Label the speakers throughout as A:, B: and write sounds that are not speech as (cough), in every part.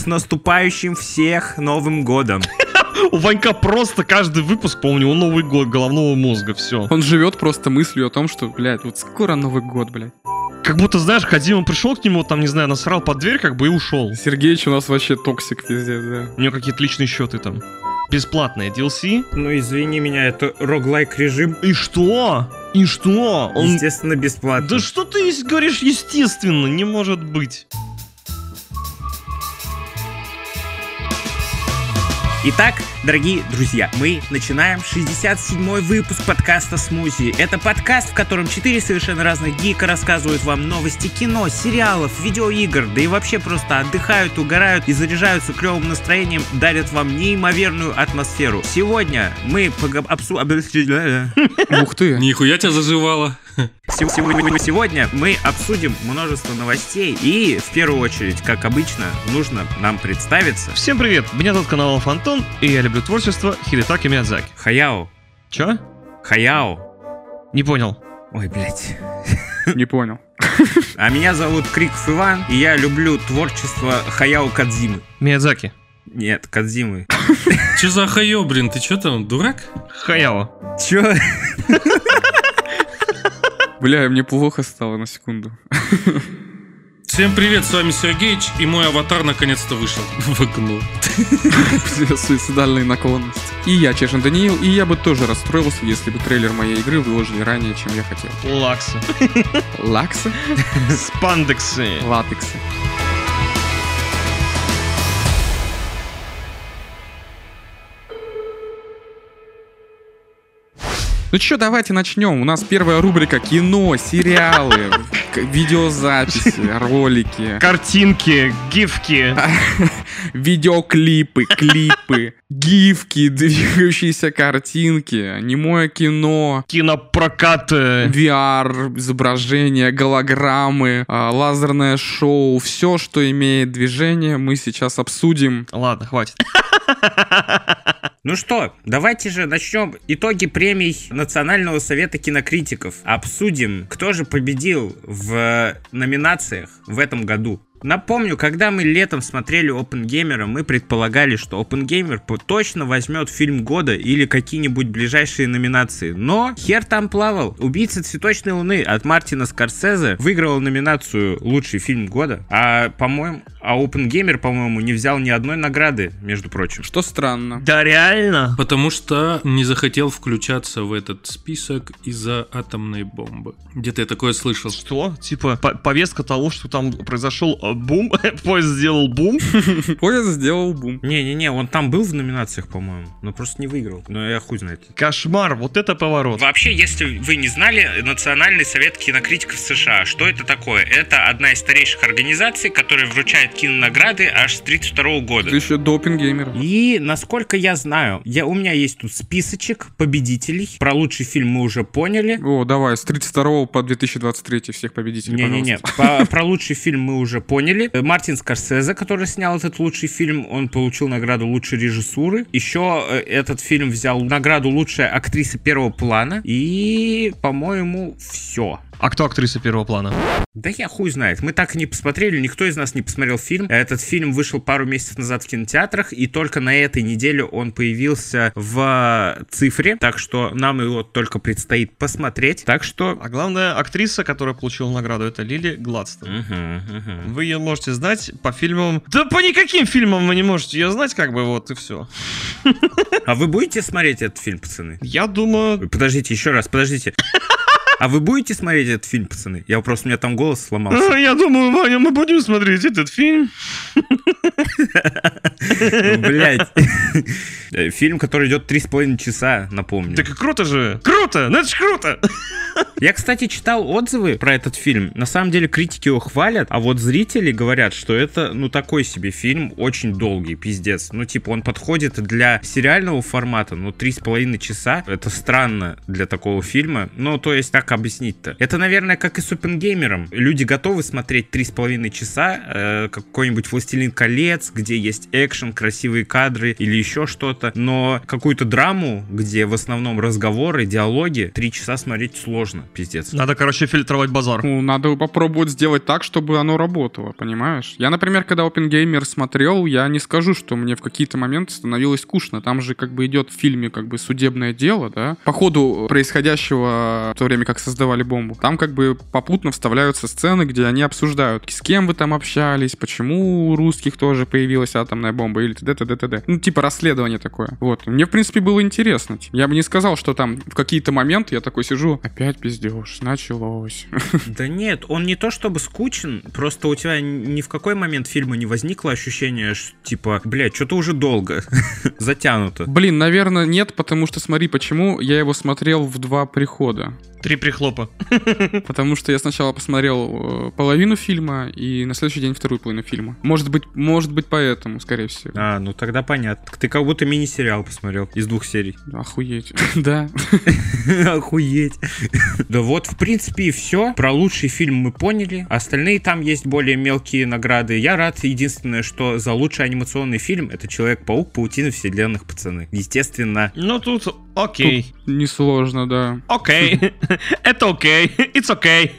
A: с наступающим всех Новым годом! (laughs)
B: У Ванька просто каждый выпуск, по-моему, у него Новый год головного мозга, все.
C: Он живет просто мыслью о том, что, блядь, вот скоро Новый год, блядь.
B: Как будто, знаешь, Кодзима пришел к нему, там, не знаю, насрал под дверь, как бы и ушел.
C: Сергеич у нас вообще токсик везде, да.
B: У него какие-то личные счеты там. Бесплатные DLC.
A: Ну, извини меня, это roguelike режим,
B: И что? И что? Он...
A: естественно, бесплатно.
B: Да что ты говоришь, естественно, не может быть.
A: Итак, дорогие друзья, мы начинаем 67-й выпуск подкаста «Смузи». Это подкаст, в котором четыре совершенно разных гика рассказывают вам новости кино, сериалов, видеоигр, да и вообще просто отдыхают, угорают и заряжаются клевым настроением, дарят вам неимоверную атмосферу. Сегодня мы пога- обсу... (laughs)
C: Ух ты.
D: Нихуя тебя заживало.
A: Сегодня, сегодня мы обсудим множество новостей и, в первую очередь, как обычно, нужно нам представиться.
B: Всем привет, меня зовут канал Фантон, и я люблю творчество Хидетаки Миядзаки.
A: Хаяо.
B: Чё?
A: Хаяо.
B: Не понял.
A: Ой, блядь. (laughs)
C: Не понял.
A: А меня зовут Криков Иван, и я люблю творчество Хаяо Кадзимы.
B: Миядзаки.
A: Нет, Кадзимы. (laughs)
D: Че за хайо, блин, ты чё там, дурак?
B: Хаяо.
A: Чё?
C: Бля, мне плохо стало на секунду. (laughs)
D: Всем привет, с вами Сергеич, и мой аватар наконец-то вышел (laughs) в окно.
C: Суицидальные наклонности. И я, Чешин Даниил, и я бы тоже расстроился, если бы трейлер моей игры выложили ранее, чем я хотел.
B: Лаксы.
C: Лаксы?
B: Спандексы.
C: Латексы. Ну чё, давайте начнем. У нас первая рубрика кино, сериалы, видеозаписи, (laughs) ролики,
B: Картинки, гифки. (laughs)
C: видеоклипы, клипы, гифки, двигающиеся картинки, немое кино,
B: Кинопрокаты.
C: VR, изображения, голограммы, а, лазерное шоу, все, что имеет движение, мы сейчас обсудим.
B: Ладно, хватит. (laughs)
A: Ну что, давайте же начнем итоги премий Национального совета кинокритиков. Обсудим, кто же победил в номинациях в этом году. Напомню, когда мы летом смотрели Опенгеймера, мы предполагали, что Опенгеймер по- точно возьмет фильм года или какие-нибудь ближайшие номинации. Но хер там плавал. «Убийца цветочной луны» от Мартина Скорсезе выиграл номинацию «Лучший фильм года». А, по-моему, а Опенгеймер, по-моему, не взял ни одной награды, между прочим.
C: Что странно.
B: Да реально?
D: Потому что не захотел включаться в этот список из-за атомной бомбы. Где-то я такое слышал.
B: Что? Типа по- повестка того, что там произошел э, бум, (laughs) поезд сделал бум. (laughs)
C: Поезд сделал бум.
A: Не-не-не, он там был в номинациях, по-моему, но просто не выиграл. Но я хуй знает.
B: Кошмар, вот это поворот.
A: Вообще, если вы не знали, Национальный совет кинокритиков США, что это такое? Это одна из старейших организаций, которая вручает кинонаграды аж с 32 года.
C: Это еще допингеймер.
A: И, насколько я знаю, я, у меня есть тут списочек победителей. Про лучший фильм мы уже поняли.
C: О, давай, с 32 по 2023 всех победителей,
A: Не-не-не, про лучший фильм мы уже поняли. (laughs) Э, Мартин Скорсезе, который снял этот лучший фильм, он получил награду лучшей режиссуры. Еще э, этот фильм взял награду лучшая актриса первого плана. И, по-моему, все.
B: А кто актриса первого плана?
A: Да я хуй знает. Мы так и не посмотрели, никто из нас не посмотрел фильм. Этот фильм вышел пару месяцев назад в кинотеатрах, и только на этой неделе он появился в цифре, так что нам его только предстоит посмотреть. Так что...
B: А главная актриса, которая получила награду, это Лили Гладстон.
A: Мгм, мгм.
B: Вы ее можете знать по фильмам... Да по никаким фильмам вы не можете ее знать, как бы вот и все.
A: А вы будете смотреть этот фильм, пацаны?
B: Я думаю...
A: Подождите, еще раз, подождите. А вы будете смотреть этот фильм, пацаны? Я просто, у меня там голос сломался.
B: «А, Я думаю, Ваня, мы будем смотреть этот фильм.
A: Блять. Фильм, который идет три с половиной часа, напомню.
B: Так и круто же! Круто! Ну это круто!
A: Я, кстати, читал отзывы про этот фильм. На самом деле критики его хвалят, а вот зрители говорят, что это, ну, такой себе фильм, очень долгий, пиздец. Ну, типа, он подходит для сериального формата, ну, три с половиной часа. Это странно для такого фильма. Ну, то есть, как объяснить-то? Это, наверное, как и с Опенгеймером. Люди готовы смотреть три с половиной часа э, какой-нибудь «Властелин колец», где есть экшен, красивые кадры или еще что-то, но какую-то драму, где в основном разговоры, диалоги, три часа смотреть сложно, пиздец.
B: Надо, короче, фильтровать базар.
C: Ну, надо попробовать сделать так, чтобы оно работало, понимаешь? Я, например, когда OpenGamer смотрел, я не скажу, что мне в какие-то моменты становилось скучно. Там же как бы идет в фильме как бы судебное дело, да? По ходу происходящего в то время, как создавали бомбу, там как бы попутно вставляются сцены, где они обсуждают, с кем вы там общались, почему у русских тоже появилась атомная бомба или т.д. т.д. т.д. Ну, типа расследование такое. Вот. Мне, в принципе, было интересно. Я бы не сказал, что там в какие-то моменты я такой сижу, опять пиздешь, началось. (laughs)
A: Да нет, он не то чтобы скучен, просто у тебя ни в какой момент фильма не возникло ощущение, что типа, блядь, что-то уже долго, (laughs) затянуто.
C: Блин, наверное, нет, потому что смотри, почему я его смотрел в два прихода.
B: Три прихлопа. (laughs)
C: Потому что я сначала посмотрел э, половину фильма и на следующий день вторую половину фильма. Может быть, может быть поэтому, скорее всего.
A: А, ну тогда понятно. Ты как будто мини-сериал посмотрел из двух серий.
C: Охуеть. (laughs) Да. (laughs)
A: Охуеть. Да вот, в принципе, и все. Про лучший фильм мы поняли. Остальные там есть более мелкие награды. Я рад. Единственное, что за лучший анимационный фильм это Человек-паук, Паутина вселенных, пацаны. Естественно.
B: Ну тут окей.
C: Несложно, да.
B: Окей. Это окей. (laughs) It's okay.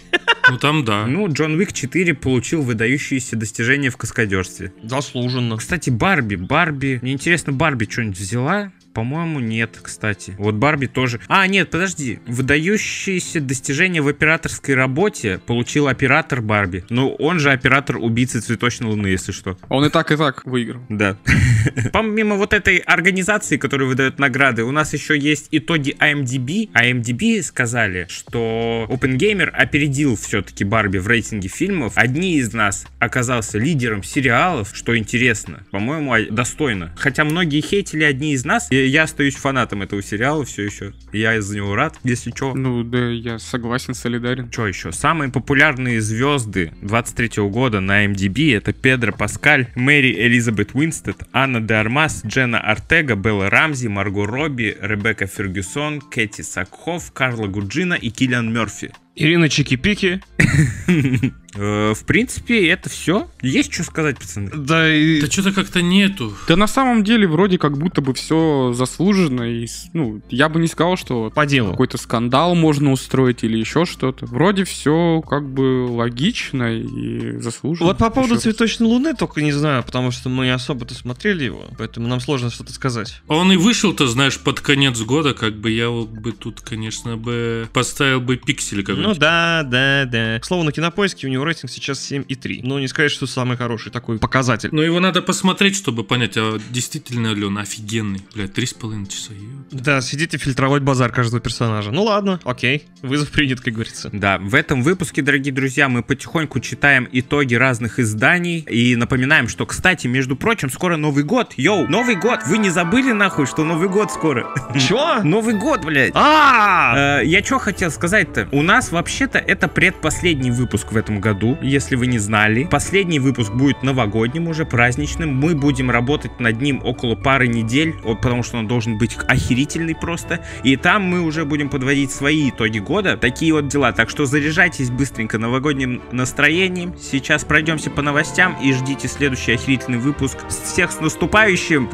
D: Ну там да.
A: Ну, Джон Уик 4 получил выдающиеся достижения в каскадерстве.
B: Заслуженно.
A: Кстати, Барби, Барби. Мне интересно, Барби что-нибудь взяла? По-моему, нет, кстати. Вот Барби тоже. А, нет, подожди. Выдающиеся достижения в операторской работе получил оператор Барби. Ну, он же оператор убийцы цветочной луны, если что.
C: Он и так, и так выиграл.
A: Да. (laughs) Помимо вот этой организации, которая выдает награды, у нас еще есть итоги IMDb. IMDb сказали, что OpenGamer опередил все-таки Барби в рейтинге фильмов. Одни из нас оказался лидером сериалов, что интересно. По-моему, а- достойно. Хотя многие хейтили одни из нас, и я остаюсь фанатом этого сериала все еще. Я из-за него рад, если что.
C: Ну, да, я согласен, солидарен.
A: Что еще? Самые популярные звезды 23 года на MDB это Педро Паскаль, Мэри Элизабет Уинстед, Анна де Армас, Джена Артега, Белла Рамзи, Марго Робби, Ребекка Фергюсон, Кэти Сакхоф, Карла Гуджина и Киллиан Мерфи.
B: Ирина Чики-Пики. (laughs)
A: Э, В принципе, это все. Есть что сказать, пацаны?
B: Да и...
D: Да что-то как-то нету.
C: Да на самом деле вроде как будто бы все заслуженно. И, ну, я бы не сказал, что
B: По делу.
C: какой-то скандал можно устроить или еще что-то. Вроде все как бы логично и заслуженно.
B: Вот по поводу
C: Еще раз.
B: «Цветочной луны» только не знаю, потому что мы не особо-то смотрели его, поэтому нам сложно что-то сказать.
D: А он и вышел-то, знаешь, под конец года, как бы я вот бы тут, конечно, бы поставил бы пиксели
B: Ну
D: какой-нибудь.
B: да, да, да. К слову, на кинопоиске у него рейтинг сейчас 7,3. Но не сказать, что самый хороший такой показатель.
D: Но его надо посмотреть, чтобы понять, а действительно ли он офигенный. Блядь, три с половиной часа. ё.
B: Да, сидите фильтровать базар каждого персонажа. Ну ладно, окей. Вызов принят, как говорится.
A: Да, в этом выпуске, дорогие друзья, мы потихоньку читаем итоги разных изданий и напоминаем, что, кстати, между прочим, скоро Новый год. Йоу, Новый год! Вы не забыли нахуй, что Новый год скоро? (laughs)
B: Чё?
A: Новый год, блядь!
B: А!
A: Э, Я что хотел сказать-то? У нас вообще-то это предпоследний выпуск в этом году, если вы не знали. Последний выпуск будет новогодним уже, праздничным. Мы будем работать над ним около пары недель, потому что он должен быть охерительный просто. И там мы уже будем подводить свои итоги года. Такие вот дела. Так что заряжайтесь быстренько новогодним настроением. Сейчас пройдемся по новостям и ждите следующий охерительный выпуск. Всех с наступающим!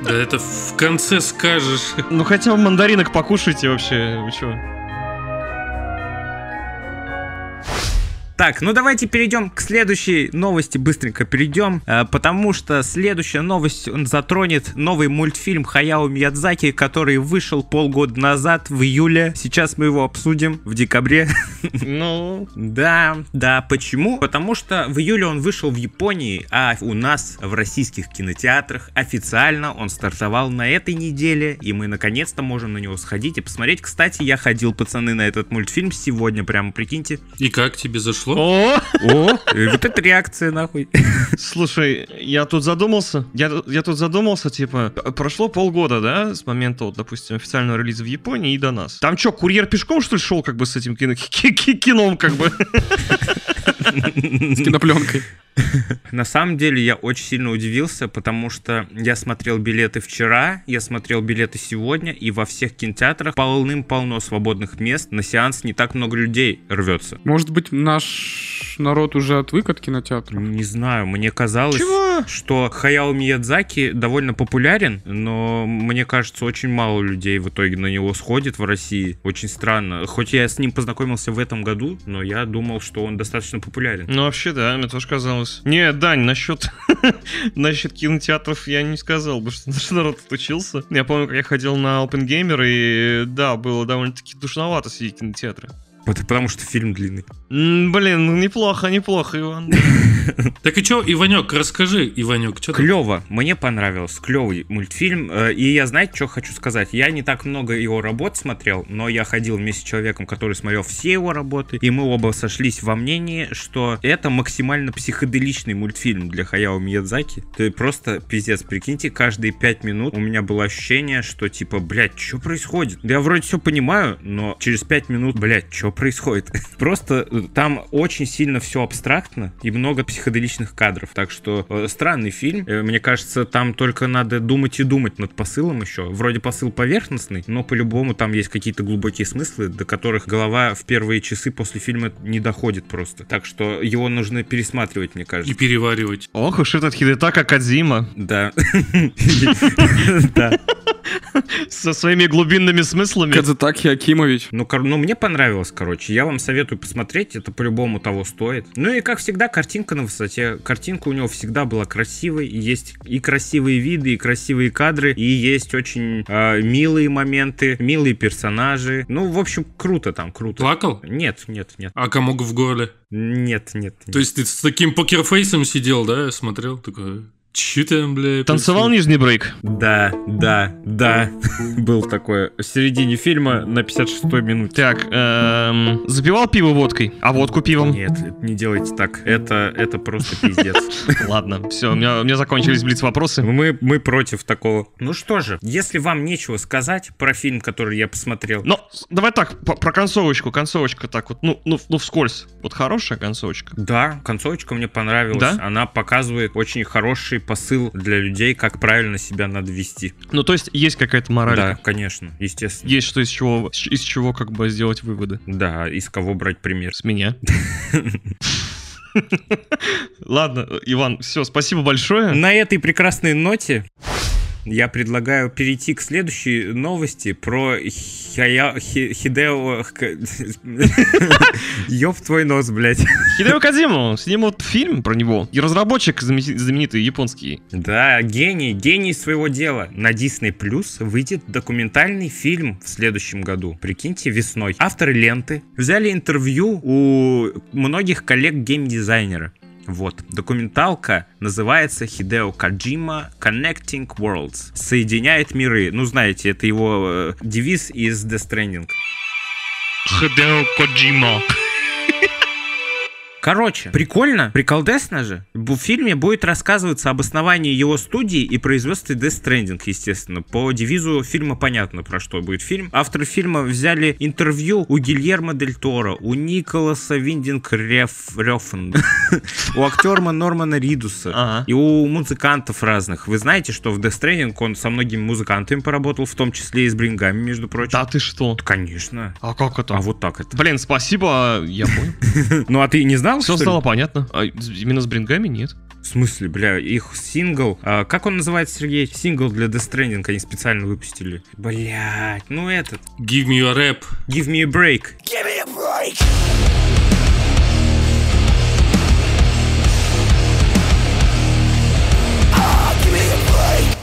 D: Да это в конце скажешь.
B: Ну хотя бы мандаринок покушайте вообще. Вы чё?
A: Так, ну давайте перейдем к следующей новости, быстренько перейдем, э, потому что следующая новость он затронет новый мультфильм Хаяо Миядзаки, который вышел полгода назад, в июле. Сейчас мы его обсудим в декабре.
B: Ну, (laughs)
A: Да, да, почему? Потому что в июле он вышел в Японии, а у нас в российских кинотеатрах официально он стартовал на этой неделе, и мы наконец-то можем на него сходить и посмотреть. Кстати, я ходил, пацаны, на этот мультфильм сегодня, прямо прикиньте.
D: И как тебе зашло?
B: О,
A: О, и вот эта реакция, нахуй.
B: слушай, я тут задумался. Я, я тут задумался, типа, прошло полгода, да, с момента, вот, допустим, официального релиза в Японии и до нас. Там чё, курьер пешком, что ли, шел, как бы, с этим кино, ки- ки- кином, как бы?
C: С кинопленкой. (laughs)
A: На самом деле я очень сильно удивился, потому что я смотрел билеты вчера, я смотрел билеты сегодня, и во всех кинотеатрах полным-полно свободных мест. На сеанс не так много людей рвется.
C: Может быть, наш народ уже отвык от кинотеатра.
A: Не знаю, мне казалось,
B: Чего?
A: что Хаяо Миядзаки довольно популярен, но мне кажется, очень мало людей в итоге на него сходит в России. Очень странно. Хоть я с ним познакомился в этом году, но я думал, что он достаточно популярен.
B: Ну, вообще, да, мне тоже казалось. Не, Дань, насчет, (laughs) насчет кинотеатров я не сказал бы, что (laughs) наш народ отучился. Я помню, как я ходил на Open Gamer, и да, было довольно-таки душновато сидеть в кинотеатре.
A: Вот Потому что фильм длинный.
B: М, Блин, ну неплохо, неплохо, Иван. (laughs)
D: Так и чё, Иванек, расскажи, Иванек, что ты?
A: Клево, мне понравился, клевый мультфильм. Э, И я, знаете, что хочу сказать? Я не так много его работ смотрел, но я ходил вместе с человеком, который смотрел все его работы, и мы оба сошлись во мнении, что это максимально психоделичный мультфильм для Хаяо Миядзаки. Ты просто пиздец, прикиньте, каждые пять минут у меня было ощущение, что типа, блядь, что происходит? Я вроде все понимаю, но через пять минут, блядь, что происходит? (laughs) Просто э, там очень сильно все абстрактно и много психоделичных кадров. Так что э, странный фильм. Э, Мне кажется, там только надо думать и думать над посылом еще. Вроде посыл поверхностный, но по-любому там есть какие-то глубокие смыслы, до которых голова в первые часы после фильма не доходит просто. Так что его нужно пересматривать, мне
D: И
A: кажется.
D: переваривать.
B: Ох уж этот Хидетака Кадзима
A: Да. (laughs) Да.
B: Со своими глубинными смыслами.
C: Кадзатаки Акимович.
A: Ну, кор- ну, мне понравилось, короче. Я вам советую посмотреть, это по-любому того стоит. Ну и, как всегда, картинка на высоте. Картинка у него всегда была красивой. Есть и красивые виды, и красивые кадры, и есть очень э, милые моменты, милые персонажи. Ну, в общем, круто там, круто.
D: Плакал?
A: Нет, нет, нет.
D: А комок в горле?
A: Нет, нет.
D: То есть ты с таким покерфейсом сидел, да, смотрел, такой, че там, бля?
B: Танцевал
D: происходит?»
B: нижний брейк.
A: Да, да, да. (laughs) Был такое. В середине фильма на 56-й минуте.
B: Так, эм, запивал пиво водкой, а водку пивом.
A: Нет, не делайте так. Это, это просто (laughs) пиздец.
B: Ладно, все, у меня, у меня закончились блиц вопросы.
A: Мы, мы против такого. Ну что же, если вам нечего сказать про фильм, который я посмотрел,
B: Но давай так, про концовочку, концовочка так вот, ну, ну, ну вскользь. Вот хорошая концовочка.
A: да, концовочка мне понравилась.
B: Да?
A: Она показывает очень хороший посыл для людей, как правильно себя надо вести.
B: Ну, то есть есть какая-то мораль.
A: Да, конечно, естественно.
B: Есть что из чего, из чего как бы сделать выводы.
A: Да, из кого брать пример.
B: С меня. (laughs) Ладно, Иван, все, спасибо большое.
A: На этой прекрасной ноте я предлагаю перейти к следующей новости про Хая... Хи- Хидео... (laughs) Ёб твой нос, блядь.
B: Хидео Кадзиму снимут фильм про него. И разработчик знамени- знаменитый японский.
A: Да, гений, гений своего дела. На Disney Plus выйдет документальный фильм в следующем году. Прикиньте, весной. Авторы ленты взяли интервью у многих коллег геймдизайнера. Вот, документалка называется Хидео Каджима Connecting Worlds. Соединяет миры. Ну, знаете, это его э, девиз из Death Stranding.
B: Хидео Коджима. (laughs)
A: Короче, прикольно, приколдесно же. В фильме будет рассказываться об основании его студии и производстве Death Stranding, естественно. По девизу фильма понятно, про что будет фильм. Авторы фильма взяли интервью у Гильермо Дель Торо, у Николаса Виндинг. Рёфен, у актера Нормана Ридуса и у музыкантов разных. Вы знаете, что в Death Stranding он со многими музыкантами поработал, в том числе и с Брингами, между прочим.
B: Да ты что?
A: Конечно.
B: А как это?
A: А вот так это.
B: Блин, спасибо, я понял. (laughs)
A: Ну а ты не знал,
B: Все
A: что ли?
B: стало понятно. А именно с брингами нет.
A: В смысле, бля, их сингл... а, как он называется, Сергей? Сингл для Death Stranding они специально выпустили. Блять, ну этот.
D: Give me your rap.
A: Give me a break.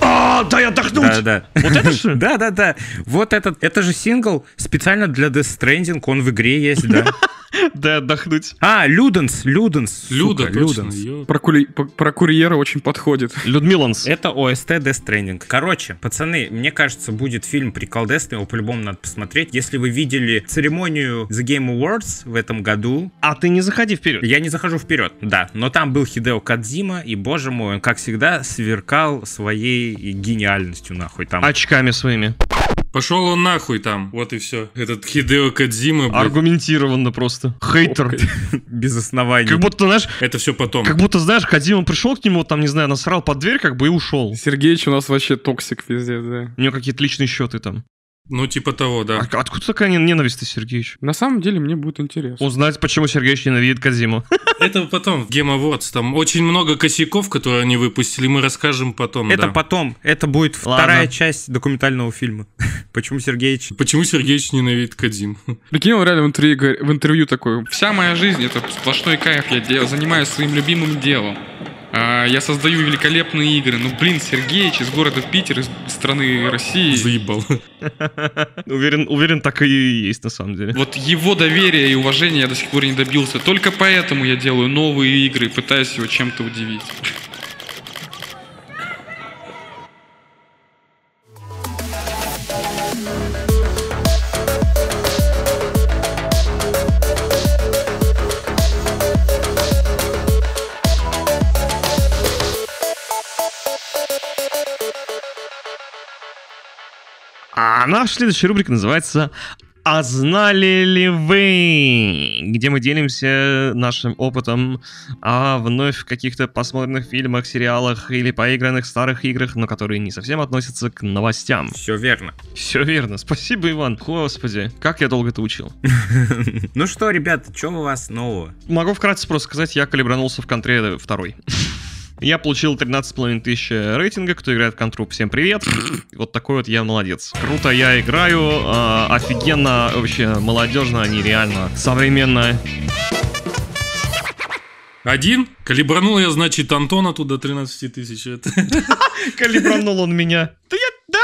B: А, дай отдохнуть!
A: Да-да.
B: Вот это что ли? (laughs)
A: Да-да-да. Вот этот. Это же сингл специально для Death Stranding. Он в игре есть, да. (laughs) (laughs)
B: Дай отдохнуть.
A: А, Люденс, Люденс.
D: Люда,
A: сука,
D: точно.
A: Люденс.
C: Про, кули- про курьера очень подходит.
B: Людмиланс.
A: Это ОСТ Death Stranding. Короче, пацаны, мне кажется, будет фильм приколдесный, его по-любому надо посмотреть. Если вы видели церемонию The Game Awards в этом году,
B: А ты не заходи вперед.
A: Я не захожу вперед, да. Но там был Хидео Кодзима, и, боже мой, он, как всегда, сверкал своей гениальностью, нахуй. Там
B: Очками своими.
D: Пошел он нахуй там. Вот и все. Этот Хидео Кодзима.
B: Аргументированно просто. Хейтер. (laughs)
A: без оснований.
B: Как будто, знаешь,
D: Это все потом.
B: как будто, знаешь, Кодзима пришел к нему, там, не знаю, насрал под дверь, как бы и ушел.
C: Сергеич у нас вообще токсик везде, да.
B: У него какие-то личные счеты там.
D: Ну, типа того, да.
B: А откуда такая нен- ненависть ты, Сергеевич?
C: На самом деле мне будет интересно.
B: Узнать, почему Сергеевич ненавидит Кадзиму. (laughs)
D: Это потом в Game Awards. Там очень много косяков, которые они выпустили, мы расскажем потом.
A: Это
D: да.
A: потом. Это будет
B: Ладно.
A: вторая часть документального фильма. (laughs) Почему Сергеевич...
D: Почему Сергеевич ненавидит Кадзим?
C: Прикинь, он реально в интервью, в интервью такой, вся моя жизнь это сплошной кайф, я дел- занимаюсь своим любимым делом. А, я создаю великолепные игры. Ну, блин, Сергеич из города Питер, из страны России.
D: Заебал. (laughs)
B: Уверен, уверен, так и есть на самом деле.
C: Вот его доверия и уважения я до сих пор не добился. Только поэтому я делаю новые игры, пытаюсь его чем-то удивить.
B: А наша следующая рубрика называется «А знали ли вы?», где мы делимся нашим опытом о вновь каких-то посмотренных фильмах, сериалах или поигранных старых играх, но которые не совсем относятся к новостям.
A: Все верно.
B: Все верно. Спасибо, Иван. Господи, как я долго это учил. (laughs)
A: Ну что, ребята, что у вас нового?
B: Могу вкратце просто сказать, я калибранулся в контре второй. Я получил 13,5 тысяч рейтинга, кто играет в контру, всем привет. (coughs) Вот такой вот я молодец. Круто я играю, а, офигенно, вообще молодежно, нереально, современно.
D: Один? Калибранул я, значит, Антона туда 13 тысяч. (laughs) (laughs)
B: Калибранул он меня. Да я, да,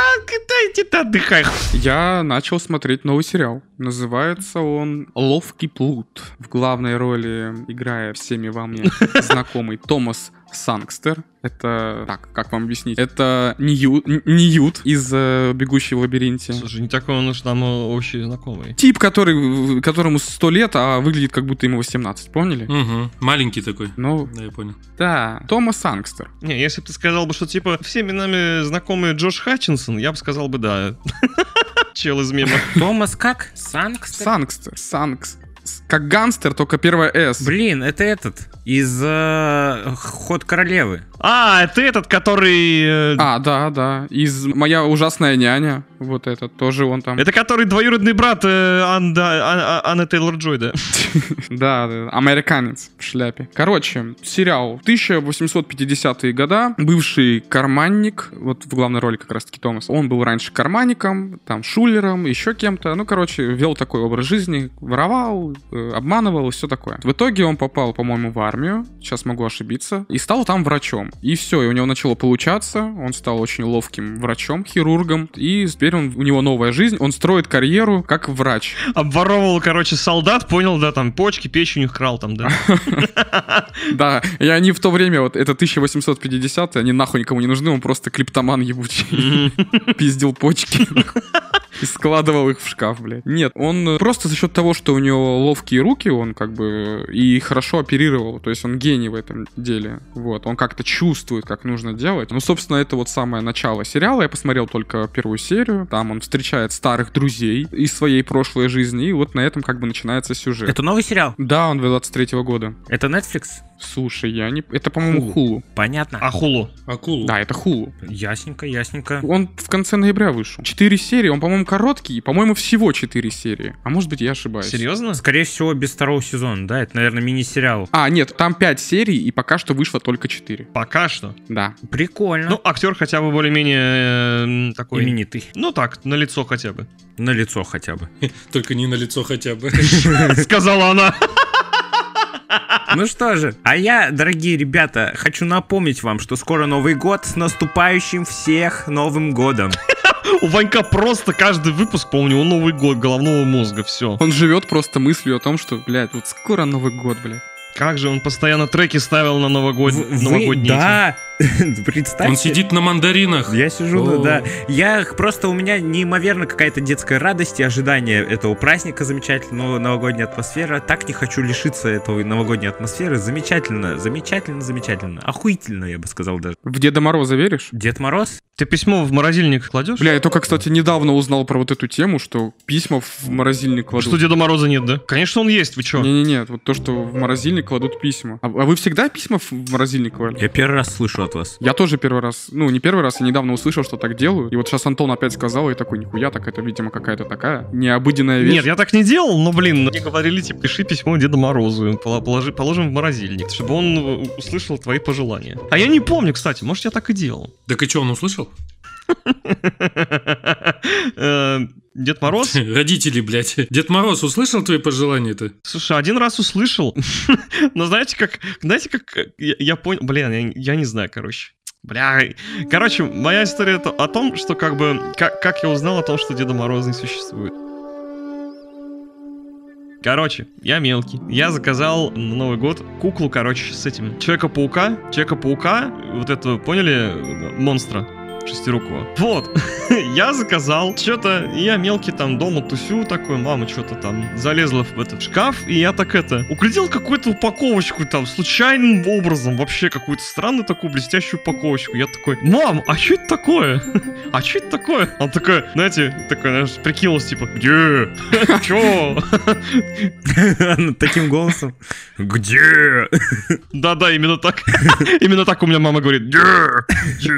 B: дайте ты отдыхай.
C: Я начал смотреть новый сериал. Называется он «Ловкий плут». В главной роли играя всеми вами (laughs) знакомый Томас Сангстер. Это... Так, как вам объяснить? Это Ньют из э, «Бегущей в лабиринте».
B: Слушай, не такой он уж нам э, общий знакомый.
C: Тип, который, которому 100 лет, а выглядит как будто ему 18, помнили?
D: Угу. Маленький такой.
C: Ну,
D: Да, я понял.
C: да. Томас Сангстер.
B: Не, если бы ты сказал бы, что типа всеми нами знакомый Джош Хатчинсон, я бы сказал бы да. (laughs) Чел из мема.
A: Томас как? Сангстер?
C: Сангстер. Сангс. Как гангстер, только первое «С».
A: Блин, это этот. Из э, Ход королевы.
B: А, это этот, который... э,
C: А, да, да. Из «Моя ужасная няня». Вот этот. Тоже он там.
B: Это который двоюродный брат э, Анда- А- А- Анны Тейлор-Джой, (laughs) да?
C: Да, да, американец в шляпе. Короче, сериал 1850-е года. Бывший карманник, вот в главной роли как раз-таки Томас. Он был раньше карманником, там, шулером, еще кем-то. Ну, короче, вел такой образ жизни, воровал, обманывал и все такое. В итоге он попал, по-моему, в армию, сейчас могу ошибиться, и стал там врачом. И все, и у него начало получаться, он стал очень ловким врачом, хирургом, и теперь он, у него новая жизнь, он строит карьеру как врач.
B: Обворовывал, короче, солдат, понял, да, там, почки, печень их крал там, да. (laughs)
C: Да, и они в то время, вот это 1850 они нахуй никому не нужны, он просто клиптоман ебучий. (laughs) Пиздил почки. (laughs) И складывал их в шкаф, блядь. Нет, он э, просто за счет того, что у него ловкие руки, он как бы и хорошо оперировал. То есть он гений в этом деле. Вот, он как-то чувствует, как нужно делать. Ну, собственно, это вот самое начало сериала. Я посмотрел только первую серию. Там он встречает старых друзей из своей прошлой жизни. И вот на этом как бы начинается сюжет.
A: Это новый сериал?
C: Да, он 23 года.
A: Это Netflix?
C: Слушай, я не... Это, по-моему,
A: Хулу.
C: Хулу.
A: Понятно.
B: А хулу?
D: Акулу.
C: Да, это Хулу.
A: Ясненько, ясненько.
C: Он в конце ноября вышел. Четыре серии, он, по-моему, короткий, и, по-моему, всего четыре серии. А может быть, я ошибаюсь.
B: Серьезно?
A: Скорее всего, без второго сезона, да? Это, наверное, мини-сериал.
C: А, нет, там пять серий, и пока что вышло только четыре.
B: Пока что.
C: Да.
A: Прикольно.
B: Ну, актер хотя бы более-менее э, такой...
A: Именитый.
B: Ну так, на лицо хотя бы.
A: На лицо хотя бы. (laughs)
D: Только не на лицо хотя бы. (laughs)
B: Сказала она. (laughs)
A: Ну что же, а я, дорогие ребята, хочу напомнить вам, что скоро Новый год с наступающим всех Новым годом.
B: У Ванька просто каждый выпуск, помню, у Новый год головного мозга, все.
C: Он живет просто мыслью о том, что, блядь, вот скоро Новый год, блядь.
B: Как же он постоянно треки ставил на новогод...
A: В- вы-
B: новогодние.
A: Да, (laughs) представьте.
D: Он сидит на мандаринах.
A: Я сижу,
D: О.
A: да. Я просто у меня неимоверно какая-то детская радость и ожидание этого праздника замечательного, новогодняя атмосфера. Так не хочу лишиться этого новогодней атмосферы. Замечательно, замечательно, замечательно. Охуительно, я бы сказал даже.
C: В Деда Мороза веришь?
A: Дед Мороз?
B: Ты письмо в морозильник кладешь?
C: Бля, я только, кстати, недавно узнал про вот эту тему, что письма в морозильник кладут.
B: Что Деда Мороза нет, да? Конечно, он есть, вы чё?
C: Не-не-не, вот то, что в морозильник морозильник кладут письма. А, а вы всегда письма в морозильник кладете?
A: Я первый раз слышу от вас.
C: Я тоже первый раз, ну, не первый раз, я недавно услышал, что так делают. И вот сейчас Антон опять сказал, и такой, нихуя, так это, видимо, какая-то такая необыденная вещь.
B: Нет, я так не делал, но, блин, мне говорили, типа, пиши письмо Деду Морозу, положи, положим в морозильник, чтобы он э, услышал твои пожелания. А я не помню, кстати, может, я так и делал.
D: Так и что, он услышал? (laughs)
B: Дед Мороз? (laughs)
D: Родители, блядь. Дед Мороз услышал твои пожелания-то?
B: Слушай, один раз услышал, (laughs) но знаете, как, знаете, как я, я понял, блин, я, я не знаю, короче. Бля, короче, моя история это о том, что как бы, как, как я узнал о том, что Деда Мороза не существует. Короче, я мелкий. Я заказал на Новый год куклу, короче, с этим Человека-паука. Человека-паука, вот этого, поняли, монстра шестирукого. Вот, (laughs) я заказал, что-то, я мелкий там дома тусю такой, мама что-то там залезла в этот шкаф, и я так это, углядел какую-то упаковочку там, случайным образом, вообще какую-то странную такую блестящую упаковочку. Я такой, мам, а что это такое? (laughs) А что это такое? Он такой, знаете, такой, знаешь, прикинулся, типа, где? (laughs) Чё?
A: Таким голосом. Где?
B: Да-да, именно так. Именно так у меня мама говорит, где?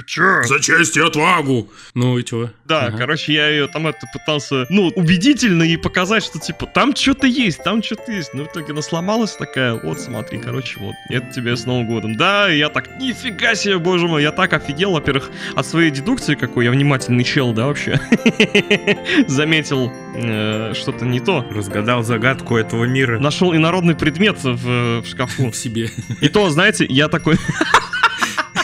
B: Чё?
D: За честь и отвагу! Ну и чё?
B: Да,
D: Ага.
B: короче, я ее там это пытался, ну, убедительно и показать, что типа там что-то есть, там что-то есть. Но в итоге она сломалась такая, вот смотри, короче, вот, это тебе с Новым годом. Да, и я так, нифига себе, боже мой, я так офигел, во-первых, от своей дедукции, какой я внимательный чел, да, вообще. (laughs) Заметил э, что-то не то.
A: Разгадал загадку этого мира.
B: Нашел инородный предмет в, в шкафу. (laughs)
D: В себе.
B: И то, знаете, я такой...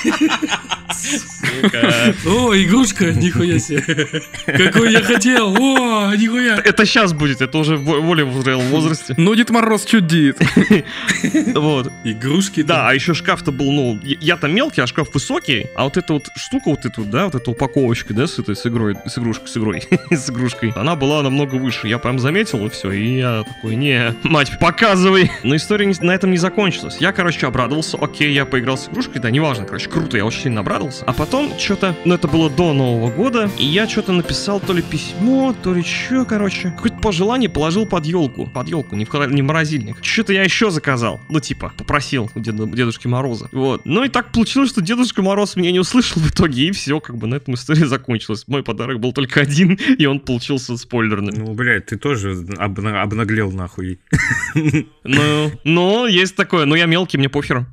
B: (laughs) Сука.
D: О, игрушка, нихуя себе. Какой я хотел, о, нихуя.
B: Это сейчас будет, это уже в более взрослом возрасте.
C: Ну, Дед Мороз чудит. (laughs)
B: Вот.
D: Игрушки.
B: Да, а еще шкаф-то был, ну, я- там мелкий, а шкаф высокий, а вот эта вот штука, вот эта да, вот эта упаковочка, да, с этой, с игрой, с игрушкой, с игрой, (laughs) с игрушкой, она была намного выше. Я прям заметил, и все, и я такой, не, мать, показывай. Но история на этом не закончилась. Я, короче, обрадовался, окей, я поиграл с игрушкой, да, неважно, короче, круто, я очень сильно обрадовался. А потом что-то, ну, это было до Нового года, и я что-то написал, то ли письмо, то ли что, короче, какое-то пожелание положил под елку, под елку, не в, не в морозильник. Что-то я еще заказал, ну, типа, попросил у Деда- Дедушки Мороза. Вот. Ну и так получилось, что Дедушка Мороз меня не услышал в итоге, и все, как бы на этом история закончилась. Мой подарок был только один, и он получился спойлерным.
A: Ну, блядь, ты тоже обна- обнаглел нахуй.
B: Ну, ну, есть такое, но я мелкий, мне похер.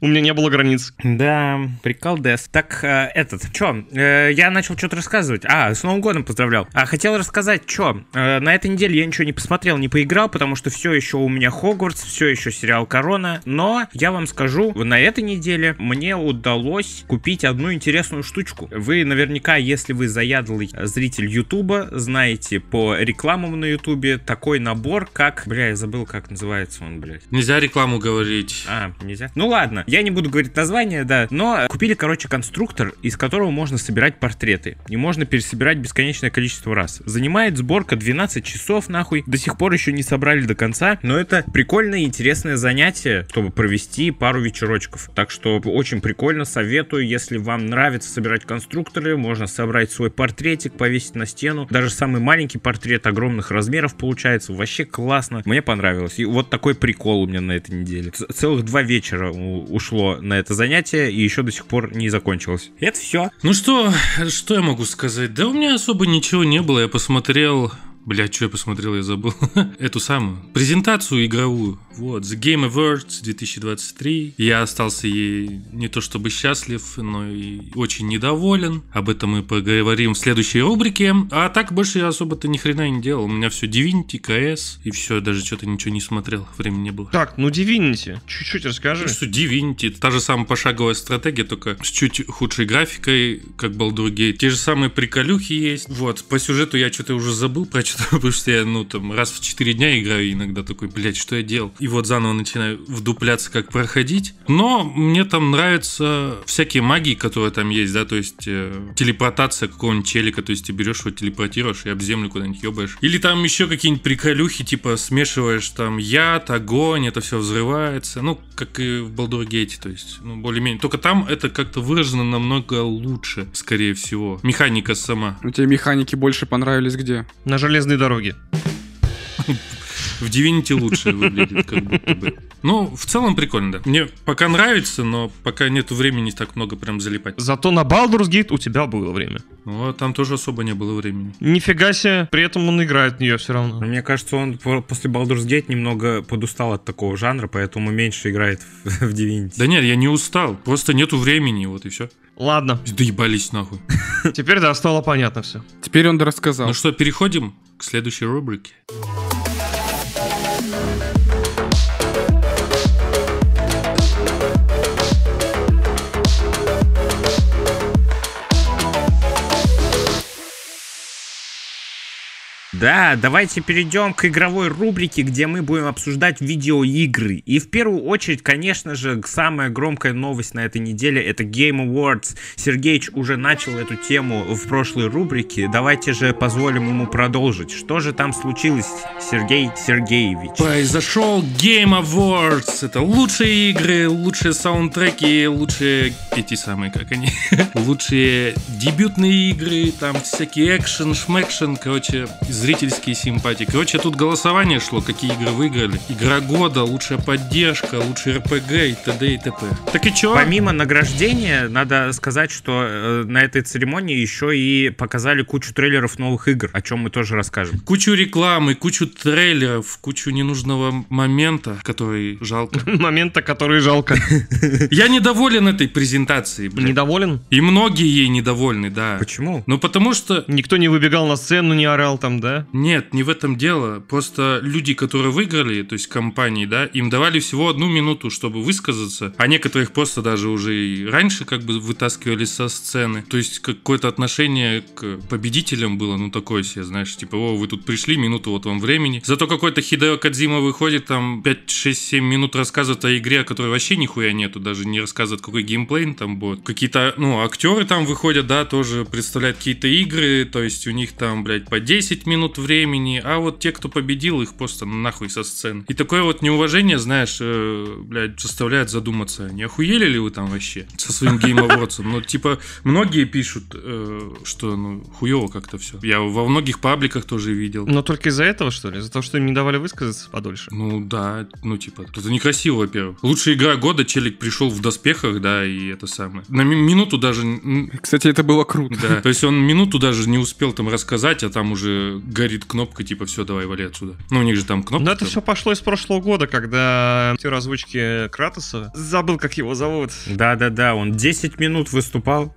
B: У меня не было границ.
A: Да, прикол Дес. Так, э, этот, чё, э, я начал что-то рассказывать. А, с Новым годом поздравлял. А, хотел рассказать, чё, э, на этой неделе я ничего не посмотрел, не поиграл, потому что все еще у меня Хогвартс, все еще сериал Корона. Но я вам скажу, на этой неделе мне удалось купить одну интересную штучку. Вы наверняка, если вы заядлый зритель Ютуба, знаете по рекламам на Ютубе такой набор, как... Бля, я забыл, как называется он, блядь.
D: Нельзя рекламу говорить.
A: А, нельзя? Ну ладно, я не буду говорить название, да. Но купили, короче, конструктор, из которого можно собирать портреты. И можно пересобирать бесконечное количество раз. Занимает сборка 12 часов, нахуй. До сих пор еще не собрали до конца. Но это прикольное и интересное занятие, чтобы провести пару вечерочков. Так что очень прикольно, советую. Если вам нравится собирать конструкторы, можно собрать свой портретик, повесить на стену. Даже самый маленький портрет огромных размеров получается. Вообще классно. Мне понравилось. И вот такой прикол у меня на этой неделе. Целых два вечера ушло на это занятие, и еще до сих пор не закончилось. Это все.
D: Ну что, что я могу сказать? Да у меня особо ничего не было. Я посмотрел... Блядь, что я посмотрел, я забыл. (laughs) Эту самую презентацию игровую. Вот, The Game Awards 2023. Я остался ей не то чтобы счастлив, но и очень недоволен. Об этом мы поговорим в следующей рубрике. А так больше я особо-то ни хрена не делал. У меня все Divinity, CS, и все, даже что-то ничего не смотрел. Времени не было.
B: Так, ну Divinity, чуть-чуть расскажи.
D: Ну что, Divinity, та же самая пошаговая стратегия, только с чуть худшей графикой, как Baldur's Gate. Те же самые приколюхи есть. Вот, по сюжету я что-то уже забыл про что-то, (laughs) потому что я, ну, там, раз в 4 дня играю, иногда такой, блядь, что я делал? И вот заново начинаю вдупляться, как проходить. Но мне там нравятся всякие магии, которые там есть, да, то есть э, телепортация какого-нибудь челика, то есть ты берешь его, телепортируешь и об землю куда-нибудь ебаешь. Или там еще какие-нибудь приколюхи, типа смешиваешь там яд, огонь, это все взрывается. Ну, как и в Baldur's Gate, то есть, ну, более-менее. Только там это как-то выражено намного лучше, скорее всего. Механика сама.
C: У тебя механики больше понравились где?
B: На железной дороге. (laughs)
D: в Divinity лучше выглядит, как будто бы. Ну, в целом прикольно, да. Мне пока нравится, но пока нету времени так много прям залипать.
B: Зато на Baldur's Gate у тебя было время.
D: Ну, а там тоже особо не было времени.
B: Нифига себе, при этом он играет в нее все равно.
A: Но мне кажется, он по- после Baldur's Gate немного подустал от такого жанра, поэтому меньше играет в, (laughs) в Divinity.
D: Да нет, я не устал, просто нету времени, вот и все.
B: Ладно,
D: Доебались нахуй.
B: теперь да, стало понятно все.
C: Теперь он рассказал.
D: Ну что, переходим к следующей рубрике.
A: Да, давайте перейдем к игровой рубрике, где мы будем обсуждать видеоигры. И в первую очередь, конечно же, самая громкая новость на этой неделе это Game Awards. Сергеич уже начал эту тему в прошлой рубрике. Давайте же позволим ему продолжить. Что же там случилось, Сергей Сергеевич?
D: Произошел Game Awards. Это лучшие игры, лучшие саундтреки, лучшие эти самые, как они, (laughs) лучшие дебютные игры, там всякие экшен, шмекшен, короче, зрительские симпатии. Короче, тут голосование шло, какие игры выиграли. Игра года, лучшая поддержка, лучший РПГ и т.д. и т.п. Так и чё?
A: Помимо награждения, надо сказать, что э, на этой церемонии еще и показали кучу трейлеров новых игр, о чем мы тоже расскажем.
D: Кучу рекламы, кучу трейлеров, кучу ненужного момента, который жалко. (laughs)
B: Момента, который жалко. (laughs)
D: Я недоволен этой презентацией, блин.
B: Недоволен?
D: И многие ей недовольны, да.
A: Почему?
D: Ну потому что
B: Никто не выбегал на сцену, не орал там, да?
D: Нет, не в этом дело. Просто люди, которые выиграли, то есть компании, да, им давали всего одну минуту, чтобы высказаться, а некоторых просто даже уже и раньше как бы вытаскивали со сцены. То есть какое-то отношение к победителям было, ну такое себе, знаешь, типа, о, вы тут пришли, минуту вот вам времени. Зато какой-то Хидео Кадзима выходит, там 5, 6, 7 минут рассказывает о игре, о которой вообще нихуя нету, даже не рассказывает, какой геймплей там будет. Какие-то, ну, актеры там выходят, да, тоже представляют какие-то игры, то есть у них там, блядь, по 10 минут времени, а вот те, кто победил, их просто нахуй со сцены. И такое вот неуважение, знаешь, э, блядь, заставляет задуматься, не охуели ли вы там вообще со своим Awards? Ну, типа, многие пишут, э, что, ну, хуево как-то все. Я во многих пабликах тоже видел.
B: Но только из-за этого, что ли? Из-за того, что им не давали высказаться подольше?
D: Ну да, ну типа, это некрасиво, во-первых. Лучшая игра года, челик пришел в доспехах, да, и это самое. На ми- минуту даже...
C: Кстати, это было круто.
D: Да, то есть он минуту даже не успел там рассказать, а там уже горит кнопка, типа, все, давай, вали отсюда. Ну, у них же там кнопка.
B: Но это все пошло из прошлого года, когда актер озвучки Кратоса, забыл, как его зовут.
A: Да-да-да, он 10 минут выступал.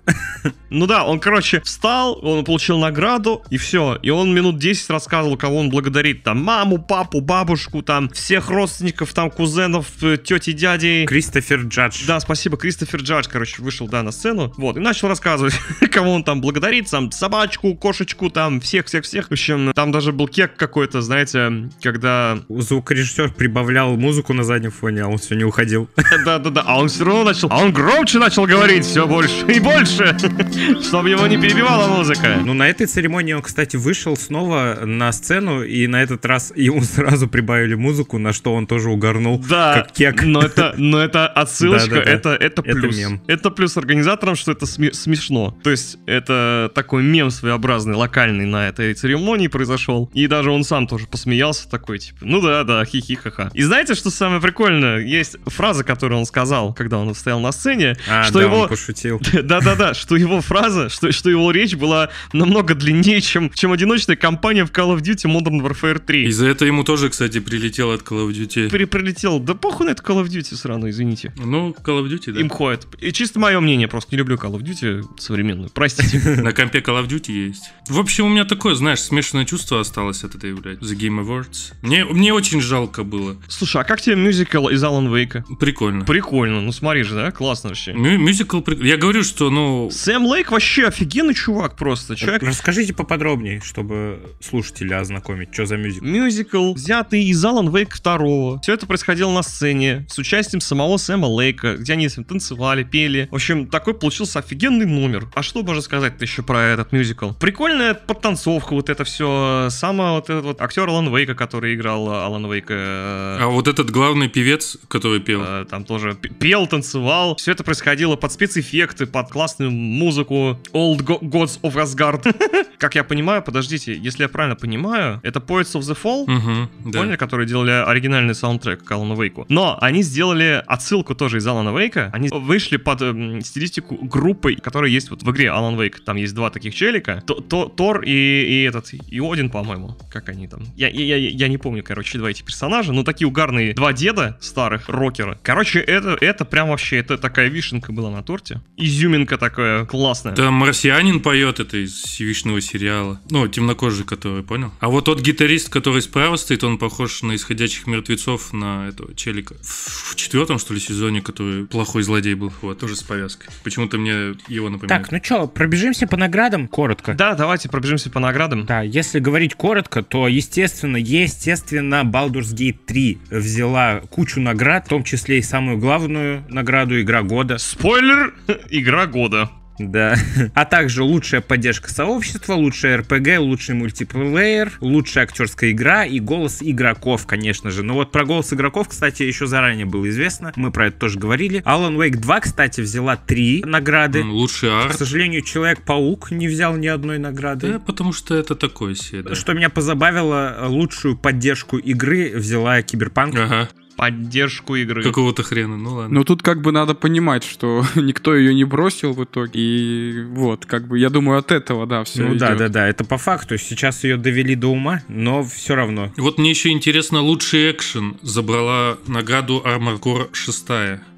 B: Ну да, он, короче, встал, он получил награду, и все. И он минут 10 рассказывал, кого он благодарит. Там маму, папу, бабушку, там всех родственников, там кузенов, э, тети, дядей.
A: Кристофер Джадж.
B: Да, спасибо, Кристофер Джадж, короче, вышел, да, на сцену, вот, и начал рассказывать, (laughs) кого он там благодарит, там, собачку, кошечку, там, всех-всех-всех. В общем, там даже был кек какой-то, знаете, когда...
A: Звукорежиссер прибавлял музыку на заднем фоне, а он все не уходил. (laughs)
B: Да-да-да, а он все равно начал, а он громче начал говорить все больше и больше, (laughs) чтобы его не перебивала музыка.
A: Ну, на этой церемонии он, кстати, вышел снова на сцену, и на этот раз ему (laughs) сразу прибавили музыку, на что он тоже угорнул,
B: Да,
A: как кек.
B: но это, но это отсылочка, это, это плюс. Это плюс организаторам, что это сме- смешно. То есть это такой мем своеобразный, локальный на этой церемонии произошел. И даже он сам тоже посмеялся такой, типа, ну да, да, хихи-ха-ха. И знаете, что самое прикольное? Есть фраза, которую он сказал, когда он стоял на сцене,
A: А,
B: что
A: да,
B: его...
A: он пошутил. (laughs)
B: Да-да-да, что его фраза, что, что его речь была намного длиннее, чем, чем одиночная кампания в Call of Duty Modern Warfare 3.
D: И за это ему тоже, кстати, прилетело от Call of Duty.
B: Пере- Прилетел, да похуй на это Call of Duty срано, извините.
D: Ну, Call of Duty, да.
B: Им ходит. И чисто мое мнение, просто не люблю Call of Duty современную. Простите. (laughs)
D: На компе Call of Duty есть. В общем, у меня такое, знаешь, смешанное чувство осталось от этой, блядь, The Game Awards. Мне, мне очень жалко было.
B: Слушай, а как тебе мюзикл из Алан Вейка?
D: Прикольно.
B: Прикольно, ну смотри же, да? Классно вообще.
D: Мю- Мюзикл, я говорю, что, ну,
B: Сэм Лейк вообще офигенный чувак просто. Человек
A: Расскажите поподробнее, чтобы слушателя ознакомить, что за мюзикл.
B: Мюзикл, взятый из Алан Вейк 2. Все это происходило на сцене с участием самого Сэма Лейка, где они с ним танцевали, пели. В общем, такой получился офигенный номер. А что можно сказать еще про этот мюзикл? Прикольная подтанцовка, вот это все. Что сам вот этот вот актер Алан Вейка, который играл Алан Вейка... э,
D: А вот этот главный певец, который пел,
B: э, Там тоже пел, танцевал. Все это происходило под спецэффекты, под классную музыку. Old Go- Gods of Asgard. (laughs) Как я понимаю, подождите, если я правильно понимаю, это Poets of the Fall,
D: Мгм, да.
B: Поняли, которые делали оригинальный саундтрек к Алану Вейку. Но они сделали отсылку тоже из Алана Вейка. Они вышли под эм, стилистику группы, которая есть вот в игре Алан Вейк. Там есть два таких челика. То- то- Тор и, и этот, и Один, по-моему. Как они там? Я, я, я, я не помню, короче, два эти персонажа, но такие угарные два деда старых, рокера. Короче, это, это прям вообще, это такая вишенка была на торте. Изюминка такая классная.
D: Там марсианин поет это из сивичного сериала. Ну, темнокожий, который, понял? А вот тот гитарист, который справа стоит, он похож на исходящих мертвецов на этого челика. В четвертом, что ли, сезоне, который плохой злодей был. Вот, тоже с повязкой. Почему-то мне его напоминает.
A: Так, ну чё, пробежимся по наградам коротко.
B: Да, давайте пробежимся по наградам.
A: Да, если говорить коротко, то, естественно, естественно, Baldur's Gate 3 взяла кучу наград, в том числе и самую главную награду Игра года.
B: Спойлер! (laughs) Игра года.
A: Да. А также лучшая поддержка сообщества, лучшая РПГ, лучший мультиплеер, лучшая актерская игра и голос игроков, конечно же. Но вот про голос игроков, кстати, еще заранее было известно. Мы про это тоже говорили. Alan Wake 2, кстати, взяла три награды.
D: Лучший
A: К
D: арт.
A: сожалению, Человек-паук не взял ни одной награды.
D: Да, потому что это такое себе, да.
A: Что меня позабавило, лучшую поддержку игры взяла Киберпанк.
D: Ага,
B: Поддержку игры.
D: какого-то хрена, ну ладно.
C: Но тут как бы надо понимать, что (laughs) никто ее не бросил в итоге. И вот, как бы, я думаю, от этого, да, все
A: Ну да, да, да, это по факту. Сейчас ее довели до ума, но все равно.
D: Вот мне еще интересно, лучший экшен забрала награду Armor Core 6.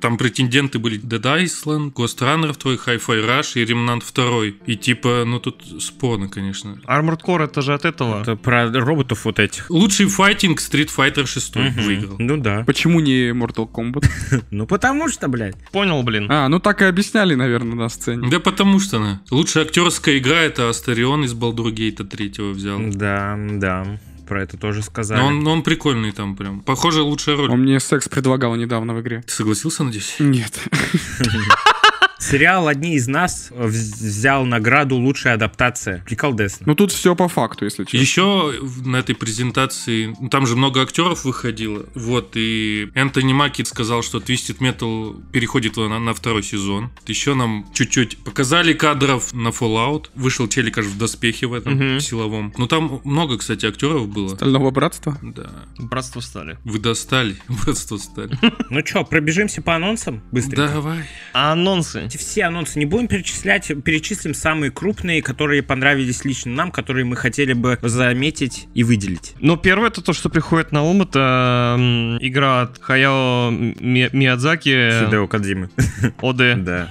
D: Там претенденты были Dead Island, Ghost Runner 2, Hi-Fi Rush и Remnant 2. И типа, ну тут спорно, конечно.
B: Armored Core это же от этого.
A: Это про роботов вот этих.
D: Лучший файтинг Street Fighter 6
A: Мгм.
D: выиграл.
A: Ну да.
C: Почему не Mortal Kombat? (laughs)
A: Ну потому что, блядь.
B: Понял, блин.
C: А, ну так и объясняли, наверное, на сцене.
D: Да потому что она. Лучшая актерская игра это Астарион из Балдургейта 3 взял.
A: Да, да. Про это тоже сказали.
D: Но он, но он прикольный там прям. Похоже, лучшая роль.
C: Он мне секс предлагал недавно в игре.
D: Ты согласился, надеюсь?
C: Нет. (laughs)
A: Сериал «Одни из нас» вз- взял награду «Лучшая адаптация». Приколдесно.
C: Ну тут все по факту, если честно.
D: Еще на этой презентации, ну, там же много актеров выходило, вот, и Энтони Маки сказал, что Twisted Metal переходит на, на второй сезон. Еще нам чуть-чуть показали кадров на Fallout. Вышел челик аж в доспехе в этом
B: Мгм.
D: силовом. Ну, там много, кстати, актеров было.
C: Стального братства?
D: Да.
B: Братство стали.
D: Вы достали, (laughs) братство стали.
A: Ну что, пробежимся по анонсам быстренько?
D: Давай.
B: А анонсы?
A: Все анонсы не будем перечислять, перечислим самые крупные, которые понравились лично нам, которые мы хотели бы заметить и выделить.
B: Ну, первое, это то, что приходит на ум, это игра от Хаяо Ми- Миядзаки
A: Хидео Кадзимы.
B: ОД.
A: Да.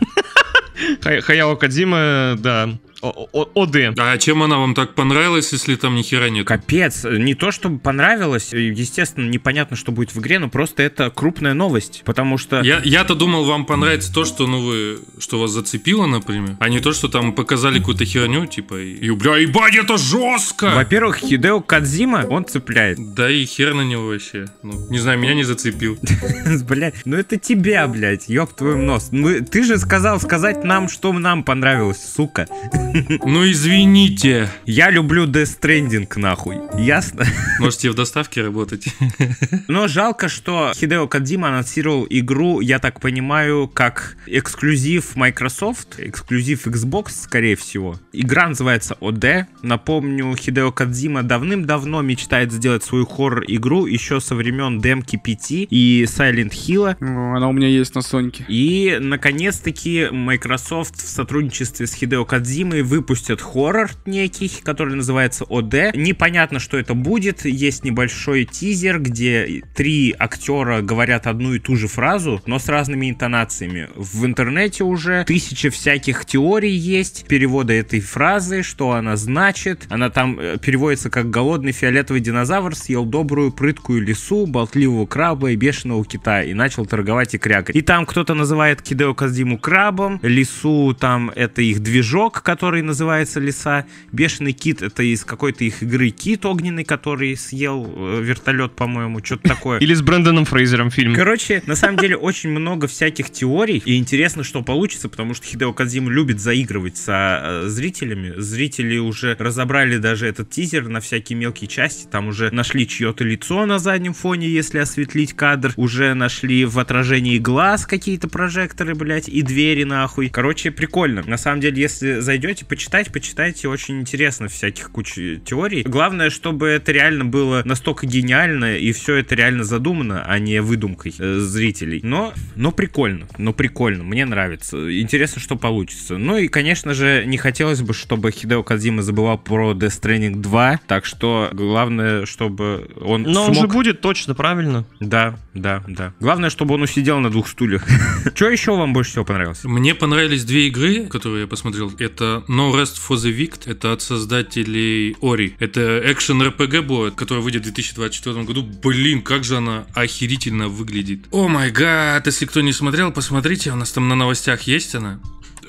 A: (laughs)
B: Хаяо Кадзима, да, О- О- ОД.
D: А чем она вам так понравилась, если там ни хера нет?
A: Капец, не то чтобы понравилось, естественно, непонятно, что будет в игре, но просто это крупная новость, потому что...
D: Я, я-то думал, вам понравится то, что, ну, вы, что вас зацепило, например, а не то, что там показали какую-то херню, типа, и, и, бля, ебать, это жестко!
A: Во-первых, Хидео Кадзима, он цепляет.
D: Да и хер на него вообще. Ну, не знаю, меня не зацепил. (laughs)
A: Блять, ну это тебя, блядь, ёб твой нос. Мы, ты же сказал сказать нам, что нам понравилось, сука. (laughs)
D: Ну, извините.
A: Я люблю Death Stranding, нахуй. Ясно? (laughs)
D: Можете в доставке работать. (laughs)
A: Но жалко, что Хидео Кадзима анонсировал игру, я так понимаю, как эксклюзив Microsoft, эксклюзив Xbox, скорее всего. Игра называется OD. Напомню, Хидео Кадзима давным-давно мечтает сделать свою хоррор-игру еще со времен демки 5 и Silent Hill.
C: Она у меня есть на Соньке.
A: И, наконец-таки, Microsoft в сотрудничестве с Хидео Кадзимой выпустят хоррор некий, который называется ОД. Непонятно, что это будет. Есть небольшой тизер, где три актера говорят одну и ту же фразу, но с разными интонациями. В интернете уже тысячи всяких теорий есть, перевода этой фразы, что она значит. Она там э, переводится как «голодный фиолетовый динозавр съел добрую прыткую лису, болтливого краба и бешеного кита и начал торговать и крякать». И там кто-то называет Кидео Кадзиму крабом, лису там это их движок, который который называется Лиса. Бешеный кит это из какой-то их игры Кит огненный, который съел э, вертолет, по-моему, что-то (laughs) такое.
B: Или с Брэндоном Фрейзером фильм.
A: Короче, на самом деле очень много всяких теорий, и интересно, что получится, потому что Хидео Кадзима любит заигрывать со э, зрителями. Зрители уже разобрали даже этот тизер на всякие мелкие части, там уже нашли чье-то лицо на заднем фоне, если осветлить кадр, уже нашли в отражении глаз какие-то прожекторы, блядь, и двери нахуй. Короче, прикольно. На самом деле, если зайдете почитать, почитайте, очень интересно всяких куча теорий. Главное, чтобы это реально было настолько гениально, и все это реально задумано, а не выдумкой э, зрителей. Но, но прикольно, но прикольно, мне нравится. Интересно, что получится. Ну и, конечно же, не хотелось бы, чтобы Хидео Кадзима забывал про Death Stranding 2, так что главное, чтобы он
B: Но он
A: смог...
B: же будет точно, правильно?
A: Да, да, да. Главное, чтобы он усидел на двух стульях. (laughs) Что еще вам больше всего понравилось?
D: Мне понравились две игры, которые я посмотрел. Это No Rest for the Wicked, это от создателей Ori. Это экшен RPG будет, который выйдет в 2024 году. Блин, как же она охерительно выглядит. О май гад, если кто не смотрел, посмотрите, у нас там на новостях есть она.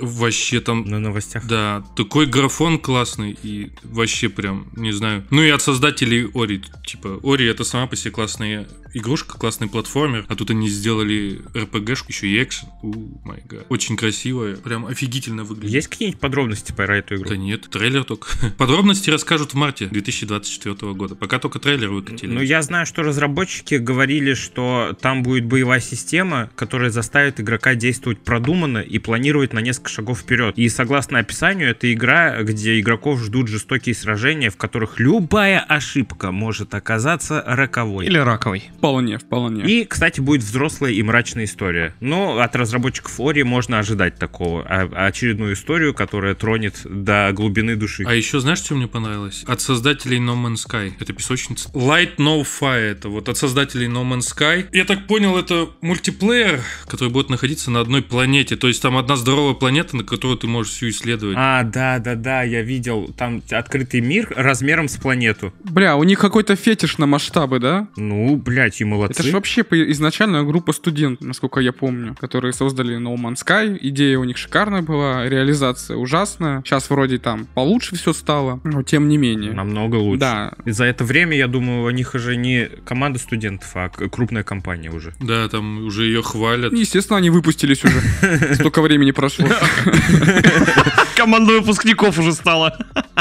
D: Вообще там
A: На новостях.
D: да, такой графон классный и вообще прям, не знаю. Ну и от создателей Ори. Типа, Ори это сама по себе классная игрушка, классный платформер, а тут они сделали RPG-шку, еще и экшен. У май гад. Очень красивая, прям офигительно выглядит.
A: Есть какие-нибудь подробности про эту игру?
D: Да нет, трейлер только. (laughs) Подробности расскажут в марте 2024 года. Пока только трейлер выкатили.
A: Ну, я знаю, что разработчики говорили, что там будет боевая система, которая заставит игрока действовать продуманно и планировать на несколько шагов вперед. И согласно описанию, это игра, где игроков ждут жестокие сражения, в которых любая ошибка может оказаться роковой.
B: Или раковый.
C: Вполне, вполне.
A: И, кстати, будет взрослая и мрачная история. Но от разработчиков Ори можно ожидать такого. А- очередную историю, которая тронет до глубины души.
D: А еще знаешь, что мне понравилось? От создателей No Man's Sky. Это песочница. Light No Fire. Это вот от создателей No Man's Sky. Я так понял, это мультиплеер, который будет находиться на одной планете. То есть там одна здоровая планета, на которую ты можешь всю исследовать.
A: А, да, да, да, я видел. Там открытый мир размером с планету.
C: Бля, у них какой-то фетиш на масштабы, да?
A: Ну, блядь, и молодцы.
C: Это же вообще изначально группа студентов, насколько я помню, которые создали No Man's Sky. Идея у них шикарная была, реализация ужасная. Сейчас вроде там получше все стало, но тем не менее.
A: Намного лучше.
C: Да,
A: И за это время, я думаю, у них уже не команда студентов, а крупная компания уже.
D: Да, там уже ее хвалят.
C: естественно, они выпустились уже. (laughs) Столько времени прошло. (laughs) (laughs)
B: Команда выпускников уже стала.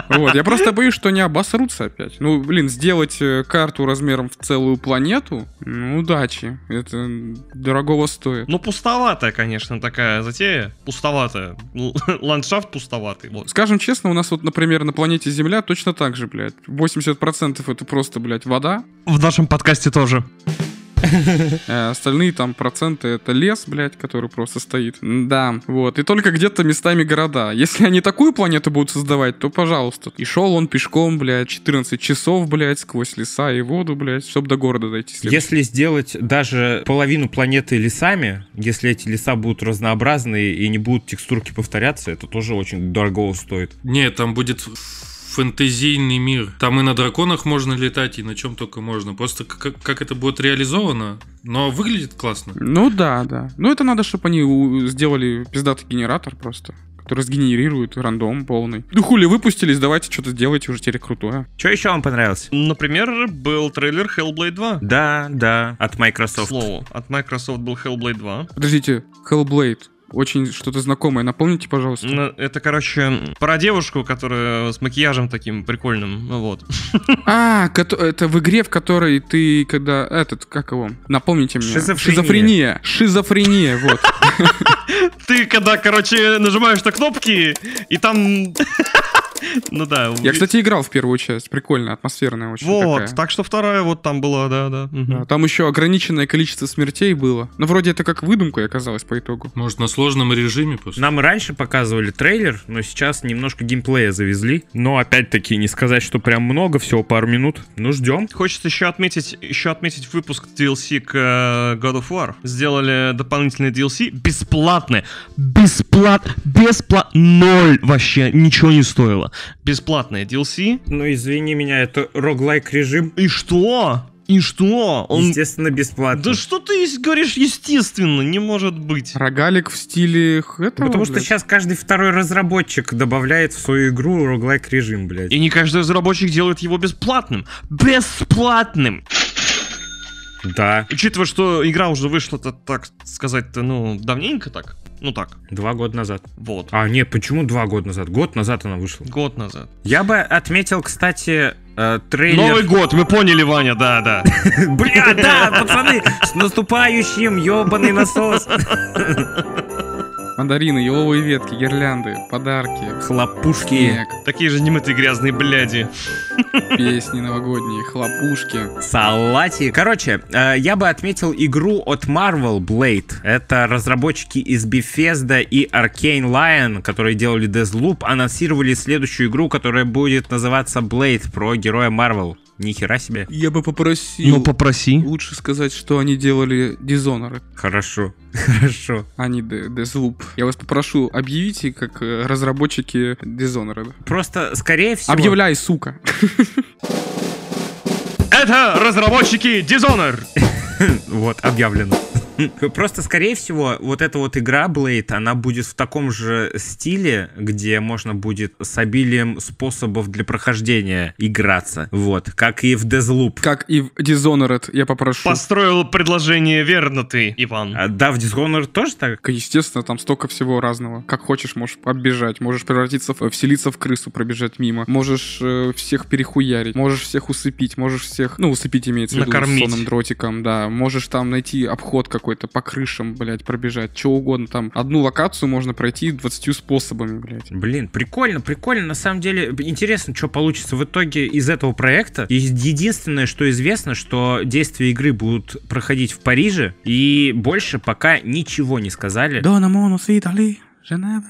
C: Вот, я просто боюсь, что не обосрутся опять. Ну, блин, сделать э, карту размером в целую планету, ну, удачи. Это дорогого стоит.
B: Ну, пустоватая, конечно, такая затея. Пустоватая. Л- (laughs) Ландшафт пустоватый. Вот.
C: Скажем честно, у нас вот, например, на планете Земля точно так же, блядь. 80% это просто, блядь, вода.
B: В нашем подкасте тоже.
C: А (laughs) остальные там проценты это лес, блядь, который просто стоит. Да, вот. И только где-то местами города. Если они такую планету будут создавать, то пожалуйста. И шел он пешком, блядь, 14 часов, блядь, сквозь леса и воду, блядь, чтобы до города дойти. следующий.
A: Если сделать даже половину планеты лесами, если эти леса будут разнообразные и не будут текстурки повторяться, это тоже очень дорого стоит.
D: Нет, там будет фэнтезийный мир. Там и на драконах можно летать, и на чем только можно. Просто как, как это будет реализовано, но выглядит классно.
C: Ну да, да. Ну это надо, чтобы они сделали пиздатый генератор просто который сгенерирует рандом полный. Ну хули выпустились, давайте что-то сделайте уже теперь крутое.
A: Что еще вам понравилось?
B: Например, был трейлер Hellblade 2.
A: Да, да, от
B: К
A: Microsoft.
B: слову, от Microsoft был Hellblade 2.
C: Подождите, Hellblade. Очень что-то знакомое. Напомните, пожалуйста.
B: Ну, Это, короче, про девушку, которая с макияжем таким прикольным. Ну вот. (laughs)
C: А, это в игре, в которой ты, когда этот, как его, напомните мне.
A: Шизофрения.
C: Шизофрения. Шизофрения, вот. (laughs)
B: Ты когда, короче, нажимаешь на кнопки, и там... (laughs) Ну да.
C: Я, кстати, играл в первую часть. Прикольно, атмосферная очень
B: Вот,
C: такая.
B: так что вторая вот там была, да, да. мгм.
C: Да, Там еще ограниченное количество смертей было. Но вроде это как выдумка оказалось по итогу.
D: Может, на сложном режиме просто.
A: Нам и раньше показывали трейлер, но сейчас немножко геймплея завезли. Но опять-таки не сказать, что прям много, всего пару минут. Ну, ждем.
B: Хочется еще отметить, еще отметить выпуск DLC к э, God of War. Сделали дополнительные DLC бесплатные. Бесплатно. Бесплатно. Ноль вообще. Ничего не стоило. Бесплатные DLC.
A: Ну, извини меня, это роглайк режим.
B: И что? И что? Он...
A: Естественно, бесплатно.
B: Да что ты говоришь, естественно, не может быть.
C: Рогалик в стиле этого,
A: Потому что
C: блядь.
A: сейчас каждый второй разработчик добавляет в свою игру роглайк режим, блядь.
B: И не каждый разработчик делает его бесплатным. Бесплатным!
A: Да,
B: Учитывая, что игра уже вышла-то, так сказать-то, ну, давненько так. Ну так,
A: два года назад.
B: вот.
A: А, нет, почему два года назад? Год назад она вышла.
B: Год назад.
A: Я бы отметил, кстати, э, трейлер...
B: Новый год, мы поняли, Ваня, да, да.
A: Бля, да, пацаны, с наступающим, ебаный насос.
C: Мандарины, еловые ветки, гирлянды, подарки,
A: Хлопушки.
C: снег,
B: Такие же немытые грязные бляди.
C: песни новогодние, хлопушки.
A: Салати. Короче, э, я бы отметил игру от Marvel Blade. Это разработчики из Bethesda и Arcane Lion, которые делали Deathloop, анонсировали следующую игру, которая будет называться Blade про героя Marvel. Ни хера себе.
C: Я бы попросил
B: Ну, попроси.
C: лучше сказать, что они делали Dishonored,
A: Хорошо. (laughs) Хорошо.
C: а не Deathloop. Я вас попрошу, объявите, как э, разработчики Dishonored.
A: Просто, скорее всего...
C: Объявляй, сука. (laughs)
B: Это разработчики Dishonored. (laughs)
A: Вот, объявлено. Просто, скорее всего, вот эта вот игра Blade, она будет в таком же стиле, где можно будет с обилием способов для прохождения играться. Вот, как и в Deathloop.
C: Как и в Dishonored, я попрошу.
B: Построил предложение верно ты, Иван.
A: А, да, в Dishonored тоже так?
C: Естественно, там столько всего разного. Как хочешь, можешь оббежать, можешь превратиться, в, вселиться в крысу, пробежать мимо. Можешь э, всех перехуярить, можешь всех усыпить, можешь всех, ну, усыпить имеется в виду
B: Накормить.
C: сонным дротиком, да. Можешь там найти обход какой-то по крышам, блядь, пробежать, что угодно. Там одну локацию можно пройти 20 способами, блядь.
A: Блин, прикольно, прикольно. На самом деле, интересно, что получится в итоге из этого проекта. Единственное, что известно, что действия игры будут проходить в Париже, и больше пока ничего не сказали.
C: Дона Монус Итали, Женева,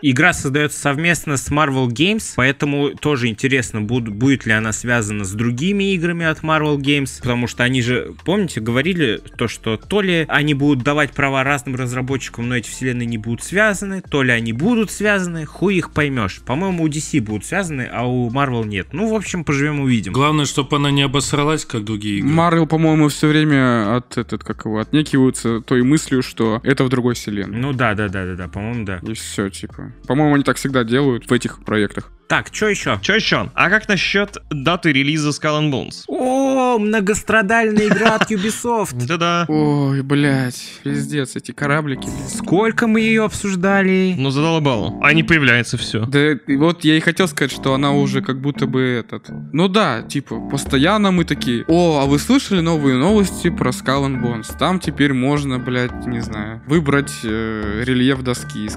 A: Игра создается совместно с Marvel Games, поэтому тоже интересно, буд- будет ли она связана с другими играми от Marvel Games, потому что они же, помните, говорили то, что то ли они будут давать права разным разработчикам, но эти вселенные не будут связаны, то ли они будут связаны, хуй их поймешь. По-моему, у DC будут связаны, а у Marvel нет. Ну, в общем, поживем увидим.
D: Главное, чтобы она не обосралась, как другие игры.
C: Марвел, по-моему, все время от этот, как его, отнекиваются той мыслью, что это в другой вселенной.
A: Ну да, да, да, да, да, по-моему, да.
C: И все, типа. По-моему, они так всегда делают в этих проектах.
A: Так, что еще?
B: Че еще? А как насчет даты релиза Skull and Bones?
A: О, многострадальная игра от (laughs) Ubisoft.
B: Да-да.
C: Ой, блядь, пиздец, эти кораблики.
A: Сколько мы ее обсуждали?
B: Ну, задолбал. А не появляется все.
C: Да и вот я и хотел сказать, что она уже как будто бы этот... Ну да, типа, постоянно мы такие, о, а вы слышали новые новости про Skull and Bones? Там теперь можно, блядь, не знаю, выбрать э, рельеф доски, из,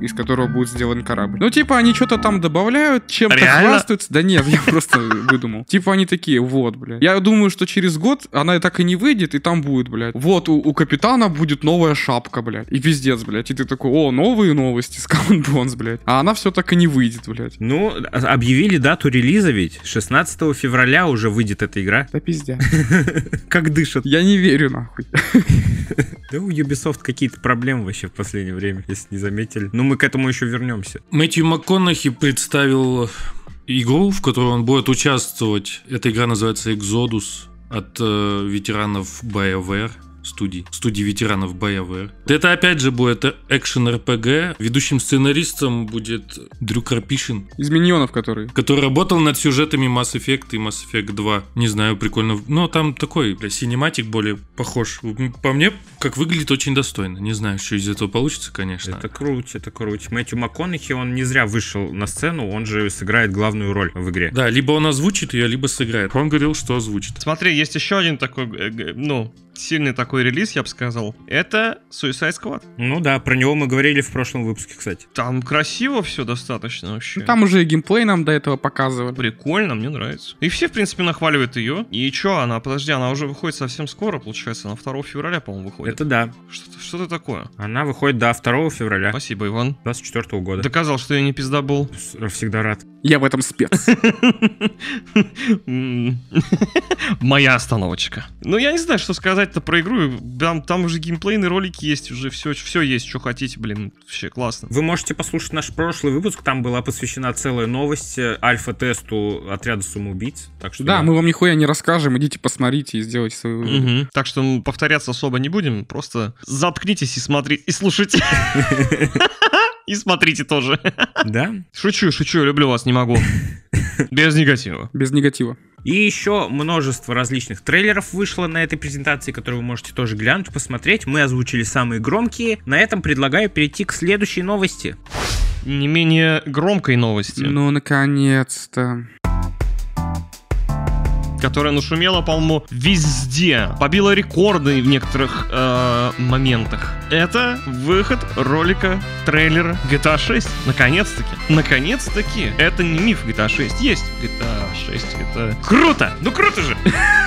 C: из которого будет сделан корабль. Ну, типа, они что-то там добавляют, чем-то
B: Реально?
C: хвастаются. Да нет, (laughs) я просто выдумал. Типа, они такие, вот, блядь. Я думаю, что через год она так и не выйдет, и там будет, блядь. Вот, у, у капитана будет новая шапка, блядь. И пиздец, блядь. И ты такой, о, новые новости, (laughs) and Bones, блядь. А она все так и не выйдет, блядь.
A: Ну, объявили дату релиза ведь. 16 февраля уже выйдет эта игра.
C: Да пиздец. (laughs)
A: Как дышат.
C: Я не верю, нахуй.
A: Да у Ubisoft какие-то проблемы вообще в последнее время, если не заметили. Но мы к этому еще вернемся.
D: Мэтью МакКонахи представил игру, в которой он будет участвовать. Эта игра называется Exodus от э, ветеранов BioWare студий, студии ветеранов BioWare. Это опять же будет экшен RPG. Ведущим сценаристом будет Дрю Карпишин,
C: Из миньонов, которые.
D: который работал над сюжетами Mass Effect и Mass Effect 2. Не знаю, прикольно. Но там такой, бля, синематик более похож. По мне, как выглядит очень достойно. Не знаю, что из этого получится, конечно.
A: Это круть, это круть. Мэтью МакКонахи, он не зря вышел на сцену, он же сыграет главную роль в игре.
D: Да, либо он озвучит ее, либо сыграет. Он говорил, что озвучит.
B: Смотри, есть еще один такой, э, ну, сильный такой релиз, я бы сказал. Это Suicide Squad.
A: Ну да, про него мы говорили в прошлом выпуске, кстати.
B: Там красиво все достаточно вообще.
C: Ну, там уже и геймплей нам до этого показывали.
B: Прикольно, мне нравится. И все, в принципе, нахваливают ее. И чё, она, подожди, она уже выходит совсем скоро, получается, на 2 февраля, по-моему, выходит.
A: Это да.
B: Что-то, что-то такое.
A: Она выходит до 2 февраля
B: Спасибо, Иван.
A: 24 года.
B: Доказал, что я не пиздобол.
A: С- Всегда рад.
C: Я в этом спец. (laughs) (laughs)
B: Моя остановочка. Ну, я не знаю, что сказать рассказать-то про игру? Там, там уже геймплейные ролики есть, уже все, все есть, что хотите, блин, вообще классно.
A: Вы можете послушать наш прошлый выпуск, там была посвящена целая новость э, альфа-тесту отряда самоубийц. Так что
C: Да, мы вам нихуя не расскажем, идите посмотрите и сделайте выводы.
B: Мгм. Так что м, повторяться особо не будем, просто заткнитесь и смотрите, и слушайте. (laughs) И смотрите тоже.
A: Да.
B: Шучу, шучу, люблю вас, не могу. (laughs) Без негатива.
C: Без негатива.
A: И еще множество различных трейлеров вышло на этой презентации, которые вы можете тоже глянуть, посмотреть. Мы озвучили самые громкие. На этом предлагаю перейти к следующей новости.
B: Не менее громкой новости,
C: Ну, наконец-то.
B: Которая нашумела, по-моему, везде. Побила рекорды в некоторых э, моментах. Это выход ролика трейлера GTA 6. Наконец-таки. Наконец-таки. Это не миф GTA 6. Есть GTA 6. Это круто! Ну круто же! (laughs)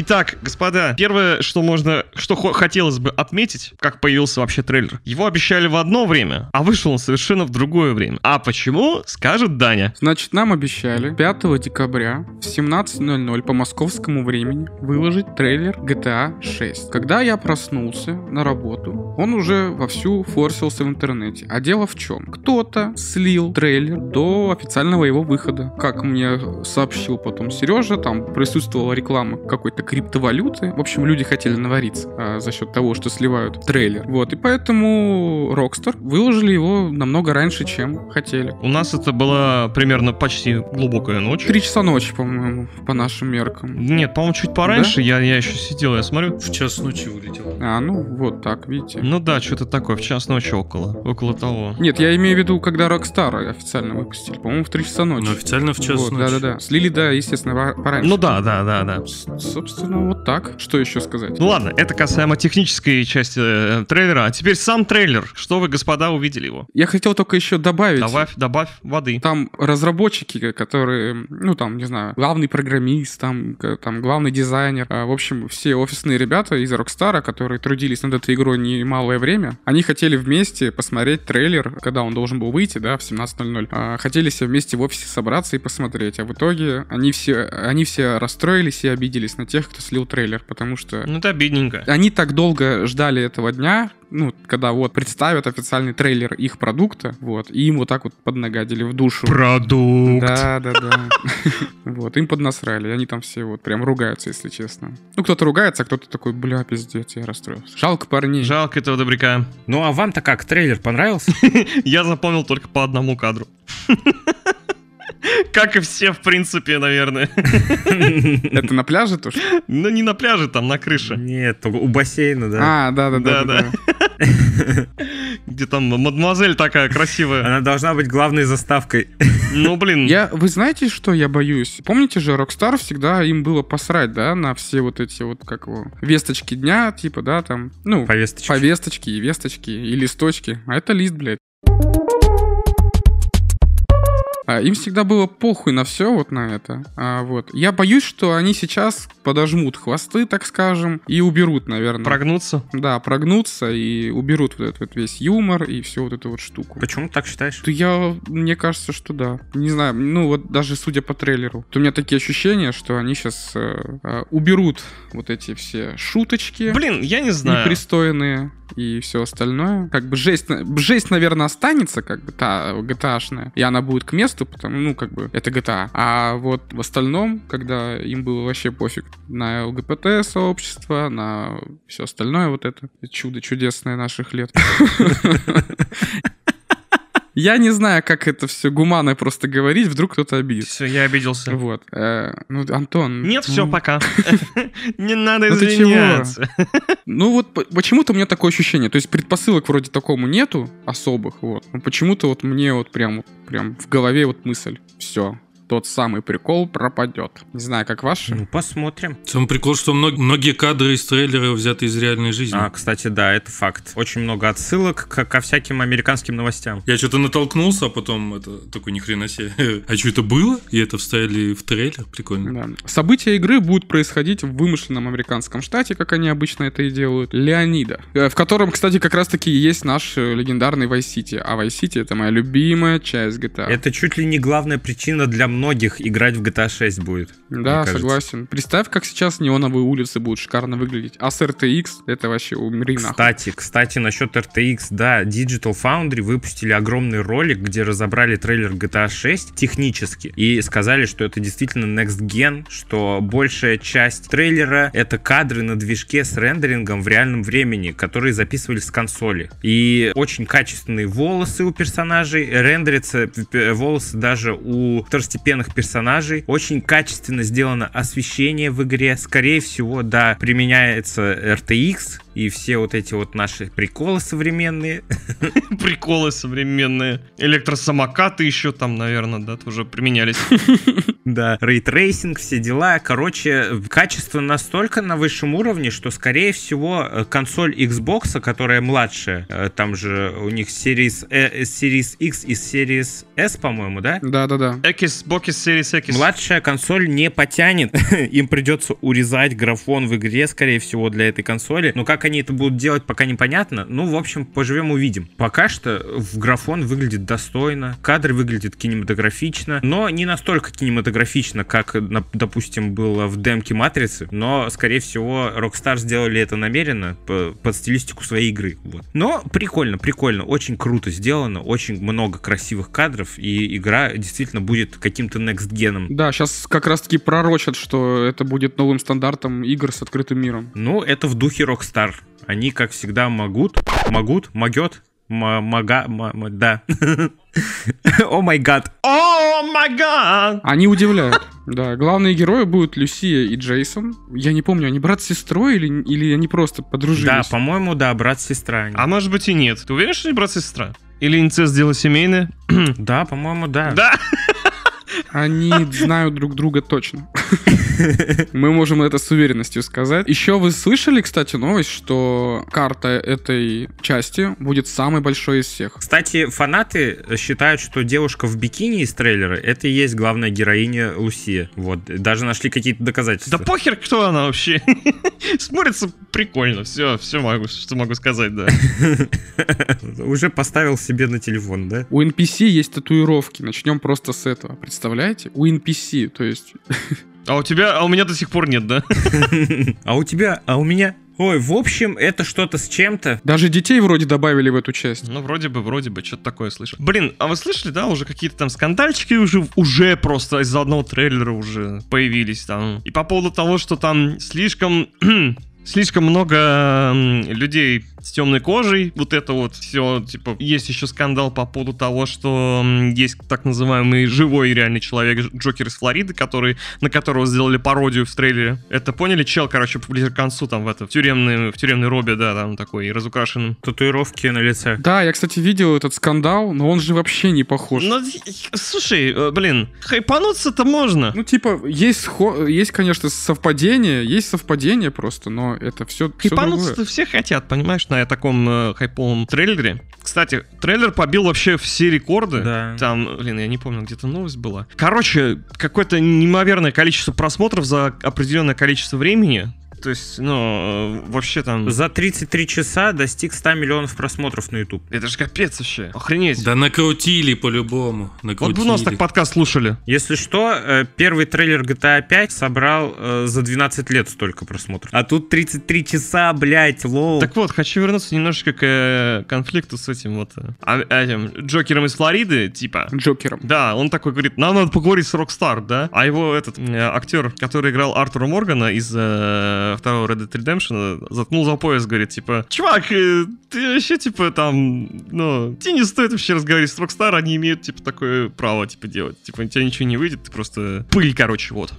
B: Итак, господа, первое, что можно, что хо- хотелось бы отметить, как появился вообще трейлер. Его обещали в одно время, а вышел он совершенно в другое время. А почему, скажет Даня.
C: Значит, нам обещали 5 декабря в 17.00 по московскому времени выложить трейлер GTA 6. Когда я проснулся на работу, он уже вовсю форсился в интернете. А дело в чем? Кто-то слил трейлер до официального его выхода. Как мне сообщил потом Сережа, там присутствовала реклама какой-то криптовалюты. В общем, люди хотели навариться а, за счет того, что сливают трейлер. Вот, и поэтому Rockstar выложили его намного раньше, чем хотели.
B: У нас это была примерно почти глубокая ночь.
C: Три часа ночи, по-моему, по нашим меркам.
B: Нет, по-моему, чуть пораньше. Я, я еще сидел, я смотрю.
D: В час ночи вылетел.
C: А, ну вот так, видите.
B: Ну да, что-то такое, в час ночи около. Около того.
C: Нет, я имею в виду, когда Rockstar официально выпустили. По-моему, в 3 часа ночи.
D: Но официально в час
C: Вот,
D: ночи.
C: Да-да-да. Слили, да, естественно, по- пораньше.
B: Ну да, да, да, да.
C: С- Собственно, вот так. Что еще сказать?
B: Ну ладно, это касаемо технической части э, трейлера. А теперь сам трейлер. Что вы, господа, увидели его?
C: Я хотел только еще добавить.
B: Добавь, добавь воды.
C: Там разработчики, которые, ну там, не знаю, главный программист, там, там главный дизайнер, а, в общем, все офисные ребята из Rockstar, которые трудились над этой игрой немалое время, они хотели вместе посмотреть трейлер, когда он должен был выйти, да, в 17.00. А, хотели все вместе в офисе собраться и посмотреть, а в итоге они все, они все расстроились и обиделись на тех, кто слил трейлер, потому что
B: Ну это обидненько.
C: они так долго ждали этого дня, ну, когда вот представят официальный трейлер их продукта, вот, и им вот так вот поднагадили в душу.
B: Продукт.
C: Да, да, да. (laughs) Вот, им поднасрали, и они там все вот прям ругаются, если честно. Ну, кто-то ругается, а кто-то такой, бля, пиздец, я расстроился. Жалко парней.
B: Жалко этого добряка.
A: Ну а вам-то как, трейлер понравился? (laughs)
B: Я запомнил только по одному кадру. (laughs) Как и все, в принципе, наверное. (laughs)
C: Это на пляже тоже?
B: Ну, не на пляже, там, на крыше.
A: Нет, только у бассейна, да.
C: А, да, да, да,
B: Да,
C: да.
B: да. (laughs) Где там мадемуазель такая красивая.
A: Она должна быть главной заставкой. (laughs)
B: Ну, блин.
C: Я, вы знаете, что я боюсь? Помните же, Rockstar всегда им было посрать, да, на все вот эти вот, как его, весточки дня, типа, да, там, ну,
A: Повесточки.
C: повесточки и весточки, и листочки. А это лист, блядь. Им всегда было похуй на все вот на это. А, вот. Я боюсь, что они сейчас подожмут хвосты, так скажем, и уберут, наверное.
B: Прогнуться.
C: Да, прогнутся и уберут вот этот вот весь юмор и всю вот эту вот штуку.
A: Почему ты так считаешь?
C: То я, мне кажется, что да. Не знаю, ну вот даже судя по трейлеру, то у меня такие ощущения, что они сейчас уберут вот эти все шуточки
B: Блин, я не знаю.
C: непристойные и все остальное. Как бы жесть, жесть, наверное, останется, как бы та GTA-шная, и она будет к месту, потому, ну, как бы, это GTA. А вот в остальном, когда им было вообще пофиг на ЛГБТ-сообщество, на все остальное вот это чудо чудесное наших лет. (laughs) Я не знаю, как это все гуманно просто говорить, вдруг кто-то обидится.
B: Все, я обиделся.
C: Вот. Э, Ну, Антон...
B: Нет, все,
C: ну,
B: пока. (laughs) Не надо
C: Ну
B: извиняться.
C: Ну вот по- почему-то у меня такое ощущение. То есть предпосылок вроде такому нету особых, вот. Но почему-то вот мне вот прям, прям в голове вот мысль. Все, тот самый прикол пропадет. Не знаю, как ваши.
A: Ну, посмотрим.
D: Сам прикол, что мног- многие кадры из трейлера взяты из реальной жизни.
A: А, кстати, да, это факт. Очень много отсылок к- ко всяким американским новостям.
D: Я что-то натолкнулся, а потом это такой ни хрена себе. (laughs) А что это было? И это вставили в трейлер? Прикольно.
C: Да. События игры будут происходить в вымышленном американском штате, как они обычно это и делают, Леонида, э, в котором, кстати, как раз-таки и есть наш э, легендарный Vice City. А Vice City — это моя любимая часть GTA.
A: Это чуть ли не главная причина для многих играть в GTA 6 будет.
C: Да, согласен. Представь, как сейчас неоновые улицы будут шикарно выглядеть. А с RTX это вообще умри нахуй.
A: Кстати, кстати, насчет RTX, да, Digital Foundry выпустили огромный ролик, где разобрали трейлер GTA 6 технически и сказали, что это действительно Next Gen, что большая часть трейлера это кадры на движке с рендерингом в реальном времени, которые записывались с консоли. И очень качественные волосы у персонажей, рендерятся э, волосы даже у второстепенных персонажей. Очень качественно сделано освещение в игре. Скорее всего, да, применяется RTX, и все вот эти вот наши приколы современные. (laughs)
B: Приколы современные. Электросамокаты еще там, наверное, да, тоже применялись. (laughs)
A: Да, рейтрейсинг, все дела. Короче, качество настолько на высшем уровне, что, скорее всего, э, консоль Xbox, которая младшая, э, там же у них Series, э, Series X и Series S, по-моему, да?
C: Да-да-да.
B: Экис, Бокис, Series Экис.
A: Младшая консоль не потянет. (laughs) Им придется урезать графон в игре, скорее всего, для этой консоли. Но как они это будут делать, пока непонятно. Ну, в общем, поживем увидим. Пока что в графон выглядит достойно, кадр выглядит кинематографично, но не настолько кинематографично, как, допустим, было в демке Матрицы. Но, скорее всего, Rockstar сделали это намеренно по- под стилистику своей игры. Вот. Но прикольно, прикольно, очень круто сделано, очень много красивых кадров, и игра действительно будет каким-то next геном.
C: Да, сейчас как раз-таки пророчат, что это будет новым стандартом игр с открытым миром.
A: Ну, это в духе Rockstar. Они, как всегда, могут, могут, могет, мага, да. (laughs) О май гад.
B: О май гад!
C: Они удивляют. Да, главные герои будут Люсия и Джейсон. Я не помню, они брат с сестрой или, или они просто подружились?
A: Да, по-моему, да, брат-сестра. они.
B: А может быть и нет. Ты уверен, что не брат и сестра? Или инцест дело семейное?
A: Да, по-моему, да.
B: Да.
C: Они знают друг друга точно. (laughs) Мы можем это с уверенностью сказать. Еще вы слышали, кстати, новость, что карта этой части будет самой большой из всех.
A: Кстати, фанаты считают, что девушка в бикини из трейлера это и есть главная героиня Лусия. Вот, даже нашли какие-то доказательства.
B: Да похер, кто она вообще. (laughs) Смотрится прикольно. Все, все могу, что могу сказать, да. (laughs)
A: Уже поставил себе на телефон, да?
C: У NPC есть татуировки. Начнем просто с этого. Представляете? У NPC, то есть...
B: А у тебя, а у меня до сих пор нет, да? (laughs)
A: А у тебя, а у меня... Ой, в общем, это что-то с чем-то.
C: Даже детей вроде добавили в эту часть.
B: Ну, вроде бы, вроде бы, что-то такое слышал. Блин, а вы слышали, да, уже какие-то там скандальчики уже, уже просто из-за одного трейлера уже появились там. И по поводу того, что там слишком... (clears throat) Слишком много людей с темной кожей, вот это вот все, типа, есть еще скандал по поводу того, что есть так называемый живой реальный человек, Дж- Джокер из Флориды, который, на которого сделали пародию в трейлере. Это поняли? Чел, короче, ближе к концу там в это, в тюремной, в тюремной робе, да, там такой разукрашенным.
A: Татуировки на лице.
C: Да, я, кстати, видел этот скандал, но он же вообще не похож.
B: Ну, слушай, э, блин, хайпануться-то можно.
C: Ну, типа, есть, есть, конечно, совпадение, есть совпадение просто, но это все, все
B: все хотят, понимаешь, на таком э, хайповом трейлере. Кстати, трейлер побил вообще все рекорды.
A: Да.
B: Там, блин, я не помню, где-то новость была. Короче, какое-то неимоверное количество просмотров за определенное количество времени. То есть, ну, э, вообще там...
A: За 33 часа достиг 100 миллионов просмотров на YouTube.
B: Это же капец вообще. Охренеть.
D: Да накрутили по-любому.
B: Вот
D: Накрутили.
B: бы у нас так подкаст слушали.
A: Если что, э, первый трейлер GTA 5 собрал э, за 12 лет столько просмотров. А тут 33 часа, блять, лоу.
B: Так вот, хочу вернуться немножечко к конфликту с этим вот... а- этим Джокером из Флориды, типа...
C: Джокером.
B: Да, он такой говорит, нам надо поговорить с Rockstar, да? А его этот актер, который играл Артура Моргана из второго Red Dead Redemption, заткнул за пояс, говорит, типа, чувак, э, ты вообще, типа, там, ну, тебе не стоит вообще разговаривать с Rockstar, они имеют, типа, такое право, типа, делать. Типа, у тебя ничего не выйдет, ты просто пыль, короче, вот.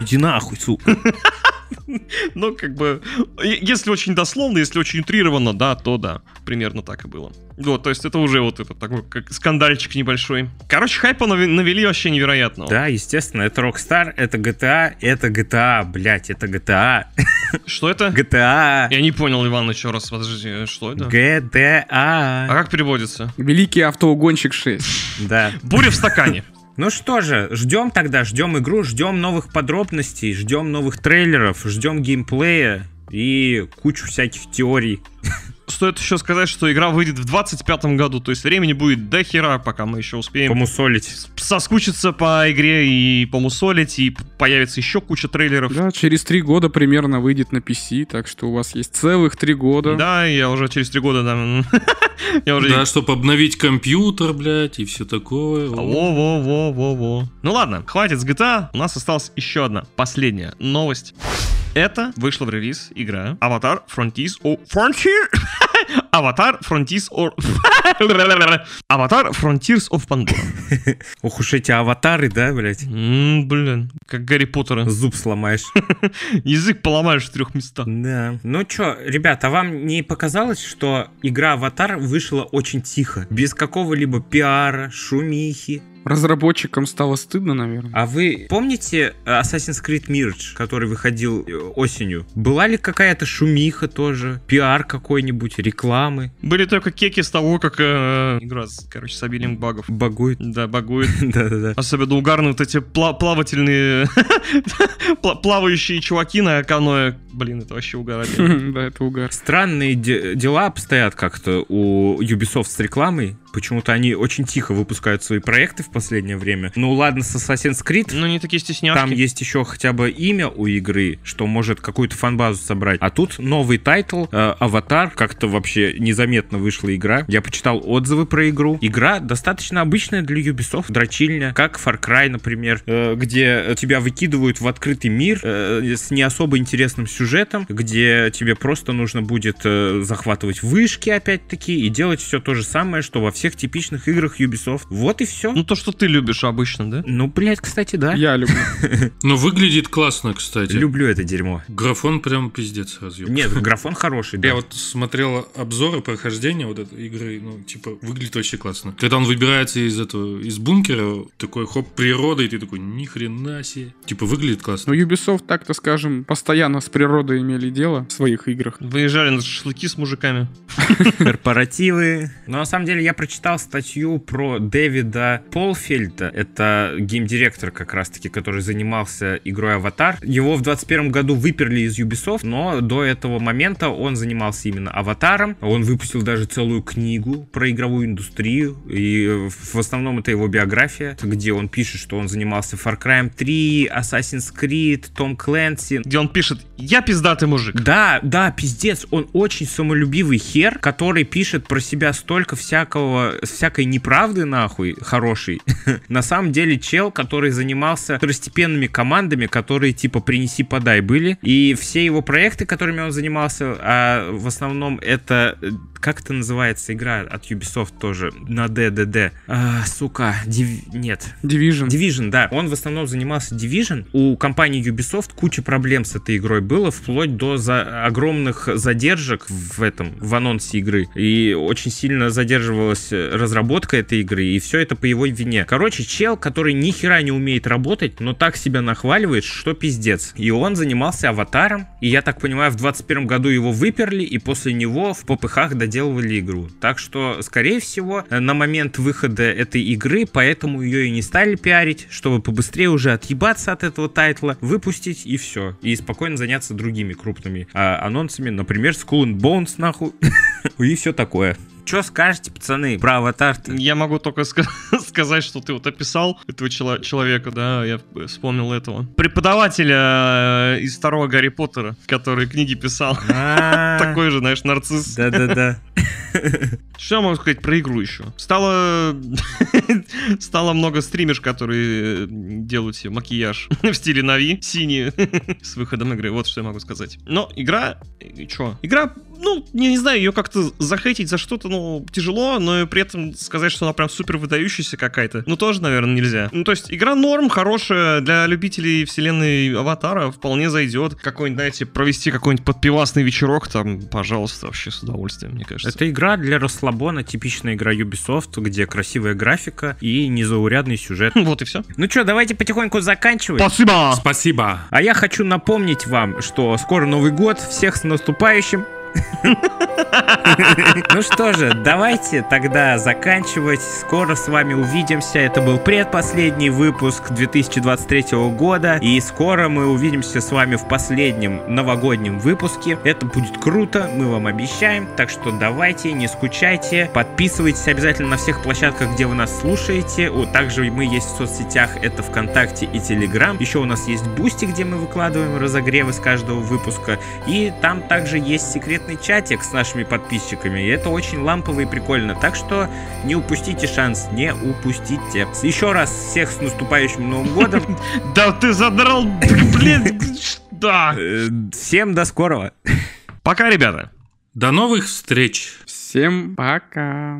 A: Иди нахуй, сука. (laughs) (laughs)
B: Ну, как бы, если очень дословно, если очень утрированно, да, то да, примерно так и было. Вот, то есть это уже вот этот такой, как скандальчик небольшой. Короче, хайпа навели вообще невероятного.
A: Да, естественно, это Rockstar, это GTA, это GTA, блять, это GTA. (laughs)
B: Что это?
A: GTA.
B: Я не понял, Иван, еще раз, подожди, что это? А
A: GTA.
B: как переводится?
C: Великий автоугонщик 6.
A: Да.
B: Буря в стакане. (laughs)
A: Ну что же, ждем тогда, ждем игру, ждем новых подробностей, ждем новых трейлеров, ждем геймплея и кучу всяких теорий. (laughs)
B: стоит еще сказать, что игра выйдет в 25 году, то есть времени будет до хера, пока мы еще успеем
A: Помусолить.
B: соскучиться по игре и помусолить, и появится еще куча трейлеров.
C: Да, через три года примерно выйдет на PC, так что у вас есть целых три года.
B: Да, я уже через три года, да, (laughs) я уже...
D: Да, чтобы обновить компьютер, блядь, и все такое.
B: Во-во-во-во-во. Ну ладно, хватит с GTA. У нас осталась еще одна последняя новость. Это вышла в релиз игра Avatar Frontiers of Frontier. Avatar Frontiers of... Avatar Frontiers of Pandora.
A: Ох уж эти аватары, да, блядь?
B: М, Блин, как Гарри Поттера. (laughs)
A: Зуб сломаешь.
B: Язык поломаешь в трех местах.
A: Да. Ну чё, ребят, а вам не показалось, что игра Аватар вышла очень тихо? Без какого-либо пиара, шумихи?
C: Разработчикам стало стыдно, наверное.
A: А вы помните э, Assassin's Creed Mirage, который выходил э, осенью? Была ли какая-то шумиха тоже? Пиар какой-нибудь, рекламы?
B: Были только кеки с того, как э, игра, короче, с обилием багов.
A: Багует?
B: Да, багует. (laughs)
A: Да-да-да.
B: Особенно угарные вот эти пла- плавательные, (laughs) пла- плавающие чуваки на каноэ. Блин, это вообще угорали. (laughs)
C: Да, это угар.
A: Странные де- дела обстоят как-то у Ubisoft с рекламой. Почему-то они очень тихо выпускают свои проекты в последнее время. Ну ладно, с Assassin's Creed
B: Ну, не такие стесняшки.
A: Там есть еще хотя бы имя у игры, что может какую-то фанбазу собрать. А тут новый title, э, Аватар, как-то вообще незаметно вышла игра. Я почитал отзывы про игру. Игра достаточно обычная для Ubisoft, дрочильня, как Far Cry, например, э, где тебя выкидывают в открытый мир э, с не особо интересным сюжетом, где тебе просто нужно будет э, захватывать вышки, опять-таки, и делать все то же самое, что во всех типичных играх Ubisoft. Вот и все.
B: Ну, то, что ты любишь обычно, да?
A: Ну, блядь, кстати, да.
C: Я люблю. (laughs)
D: Но выглядит классно, кстати.
A: Люблю это дерьмо.
D: Графон прям пиздец разъем.
A: Нет, графон хороший, да.
D: Я вот смотрел обзоры прохождения вот этой игры, ну, типа, выглядит вообще классно. Когда он выбирается из этого, из бункера, такой, хоп, природа, и ты такой, ни хрена себе. Типа, выглядит классно.
C: Но Ubisoft, так-то скажем, постоянно с природой имели дело в своих играх.
B: Выезжали на шашлыки с мужиками. (laughs)
A: корпоративы. Но на самом деле я прочитал статью про Дэвида Полфельда. Это геймдиректор как раз-таки, который занимался игрой Аватар. Его в 21 году выперли из Ubisoft, но до этого момента он занимался именно Аватаром. Он выпустил даже целую книгу про игровую индустрию. И в основном это его биография, где он пишет, что он занимался Far Cry 3, Assassin's Creed, Том Clancy.
B: Где он пишет, я пиздатый мужик.
A: Да, да, пиздец, он очень самолюбивый хер, который пишет про себя столько всякого, всякой неправды нахуй, (laughs) На самом деле чел, который занимался второстепенными командами, которые типа принеси подай были, и все его проекты, которыми он занимался, а в основном это э, как это называется игра от Ubisoft тоже на DDD. А, сука, див... нет,
C: Division.
A: Division, да. Он в основном занимался Division. У компании Ubisoft куча проблем с этой игрой было, вплоть до за огромных задержек в этом, в анонсе игры. И очень сильно задерживалась э, разработка этой игры, и все это по его вине. Короче, чел, который ни хера не умеет работать, но так себя нахваливает, что пиздец. И он занимался аватаром, и я так понимаю, в 21 году его выперли, и после него в попыхах доделывали игру. Так что, скорее всего, э, на момент выхода этой игры, поэтому ее и не стали пиарить, чтобы побыстрее уже отъебаться от этого тайтла, выпустить и все. И спокойно заняться другими крупными а, анонсами, например, Skull and Bones, нахуй, (laughs) и все такое. Что скажете, пацаны, про аватар -то?
B: Я могу только ска- (laughs) сказать, что ты вот описал этого чело- человека, да, я вспомнил этого. Преподавателя э, из второго Гарри Поттера, который книги писал.
A: А, (laughs)
B: Такой же, знаешь, нарцисс.
A: Да-да-да. (laughs)
B: Что я могу сказать про игру еще? Стало... Стало много стримерш, которые э, делают себе макияж в стиле Нави, синие, с выходом игры. Вот что я могу сказать. Но игра... Что? Игра, ну, я не знаю, ее как-то захейтить за что-то, ну, тяжело, но и при этом сказать, что она прям супер выдающаяся какая-то, ну, тоже, наверное, нельзя. Ну, то есть, игра норм, хорошая, для любителей вселенной Аватара вполне зайдет. Какой-нибудь, знаете, провести какой-нибудь подпивасный вечерок, там, пожалуйста, вообще с удовольствием, мне кажется.
A: Это игра для расслабона, типичная игра Ubisoft, где красивая графика и незаурядный сюжет. (laughs)
B: Вот и все.
A: Ну что, давайте потихоньку заканчивать.
B: Спасибо!
D: Спасибо.
A: А я хочу напомнить вам, что скоро Новый год, всех с наступающим. (laughs) Ну что же, давайте тогда заканчивать. Скоро с вами увидимся. Это был предпоследний выпуск 2023 года. И скоро мы увидимся с вами в последнем новогоднем выпуске. Это будет круто, мы вам обещаем. Так что давайте, не скучайте. Подписывайтесь обязательно на всех площадках, где вы нас слушаете. О, также мы есть в соцсетях. Это ВКонтакте и Телеграм. Еще у нас есть Бусти, где мы выкладываем разогревы с каждого выпуска. И там также есть секретный чатик с нашими подписчиками. И это очень лампово и прикольно. Так что не упустите шанс, не упустите. Еще раз всех с наступающим Новым годом. (laughs)
B: Да ты задрал, блин, (laughs) да.
A: Э, Всем до скорого.
B: Пока, ребята.
D: До новых встреч!
C: Всем пока.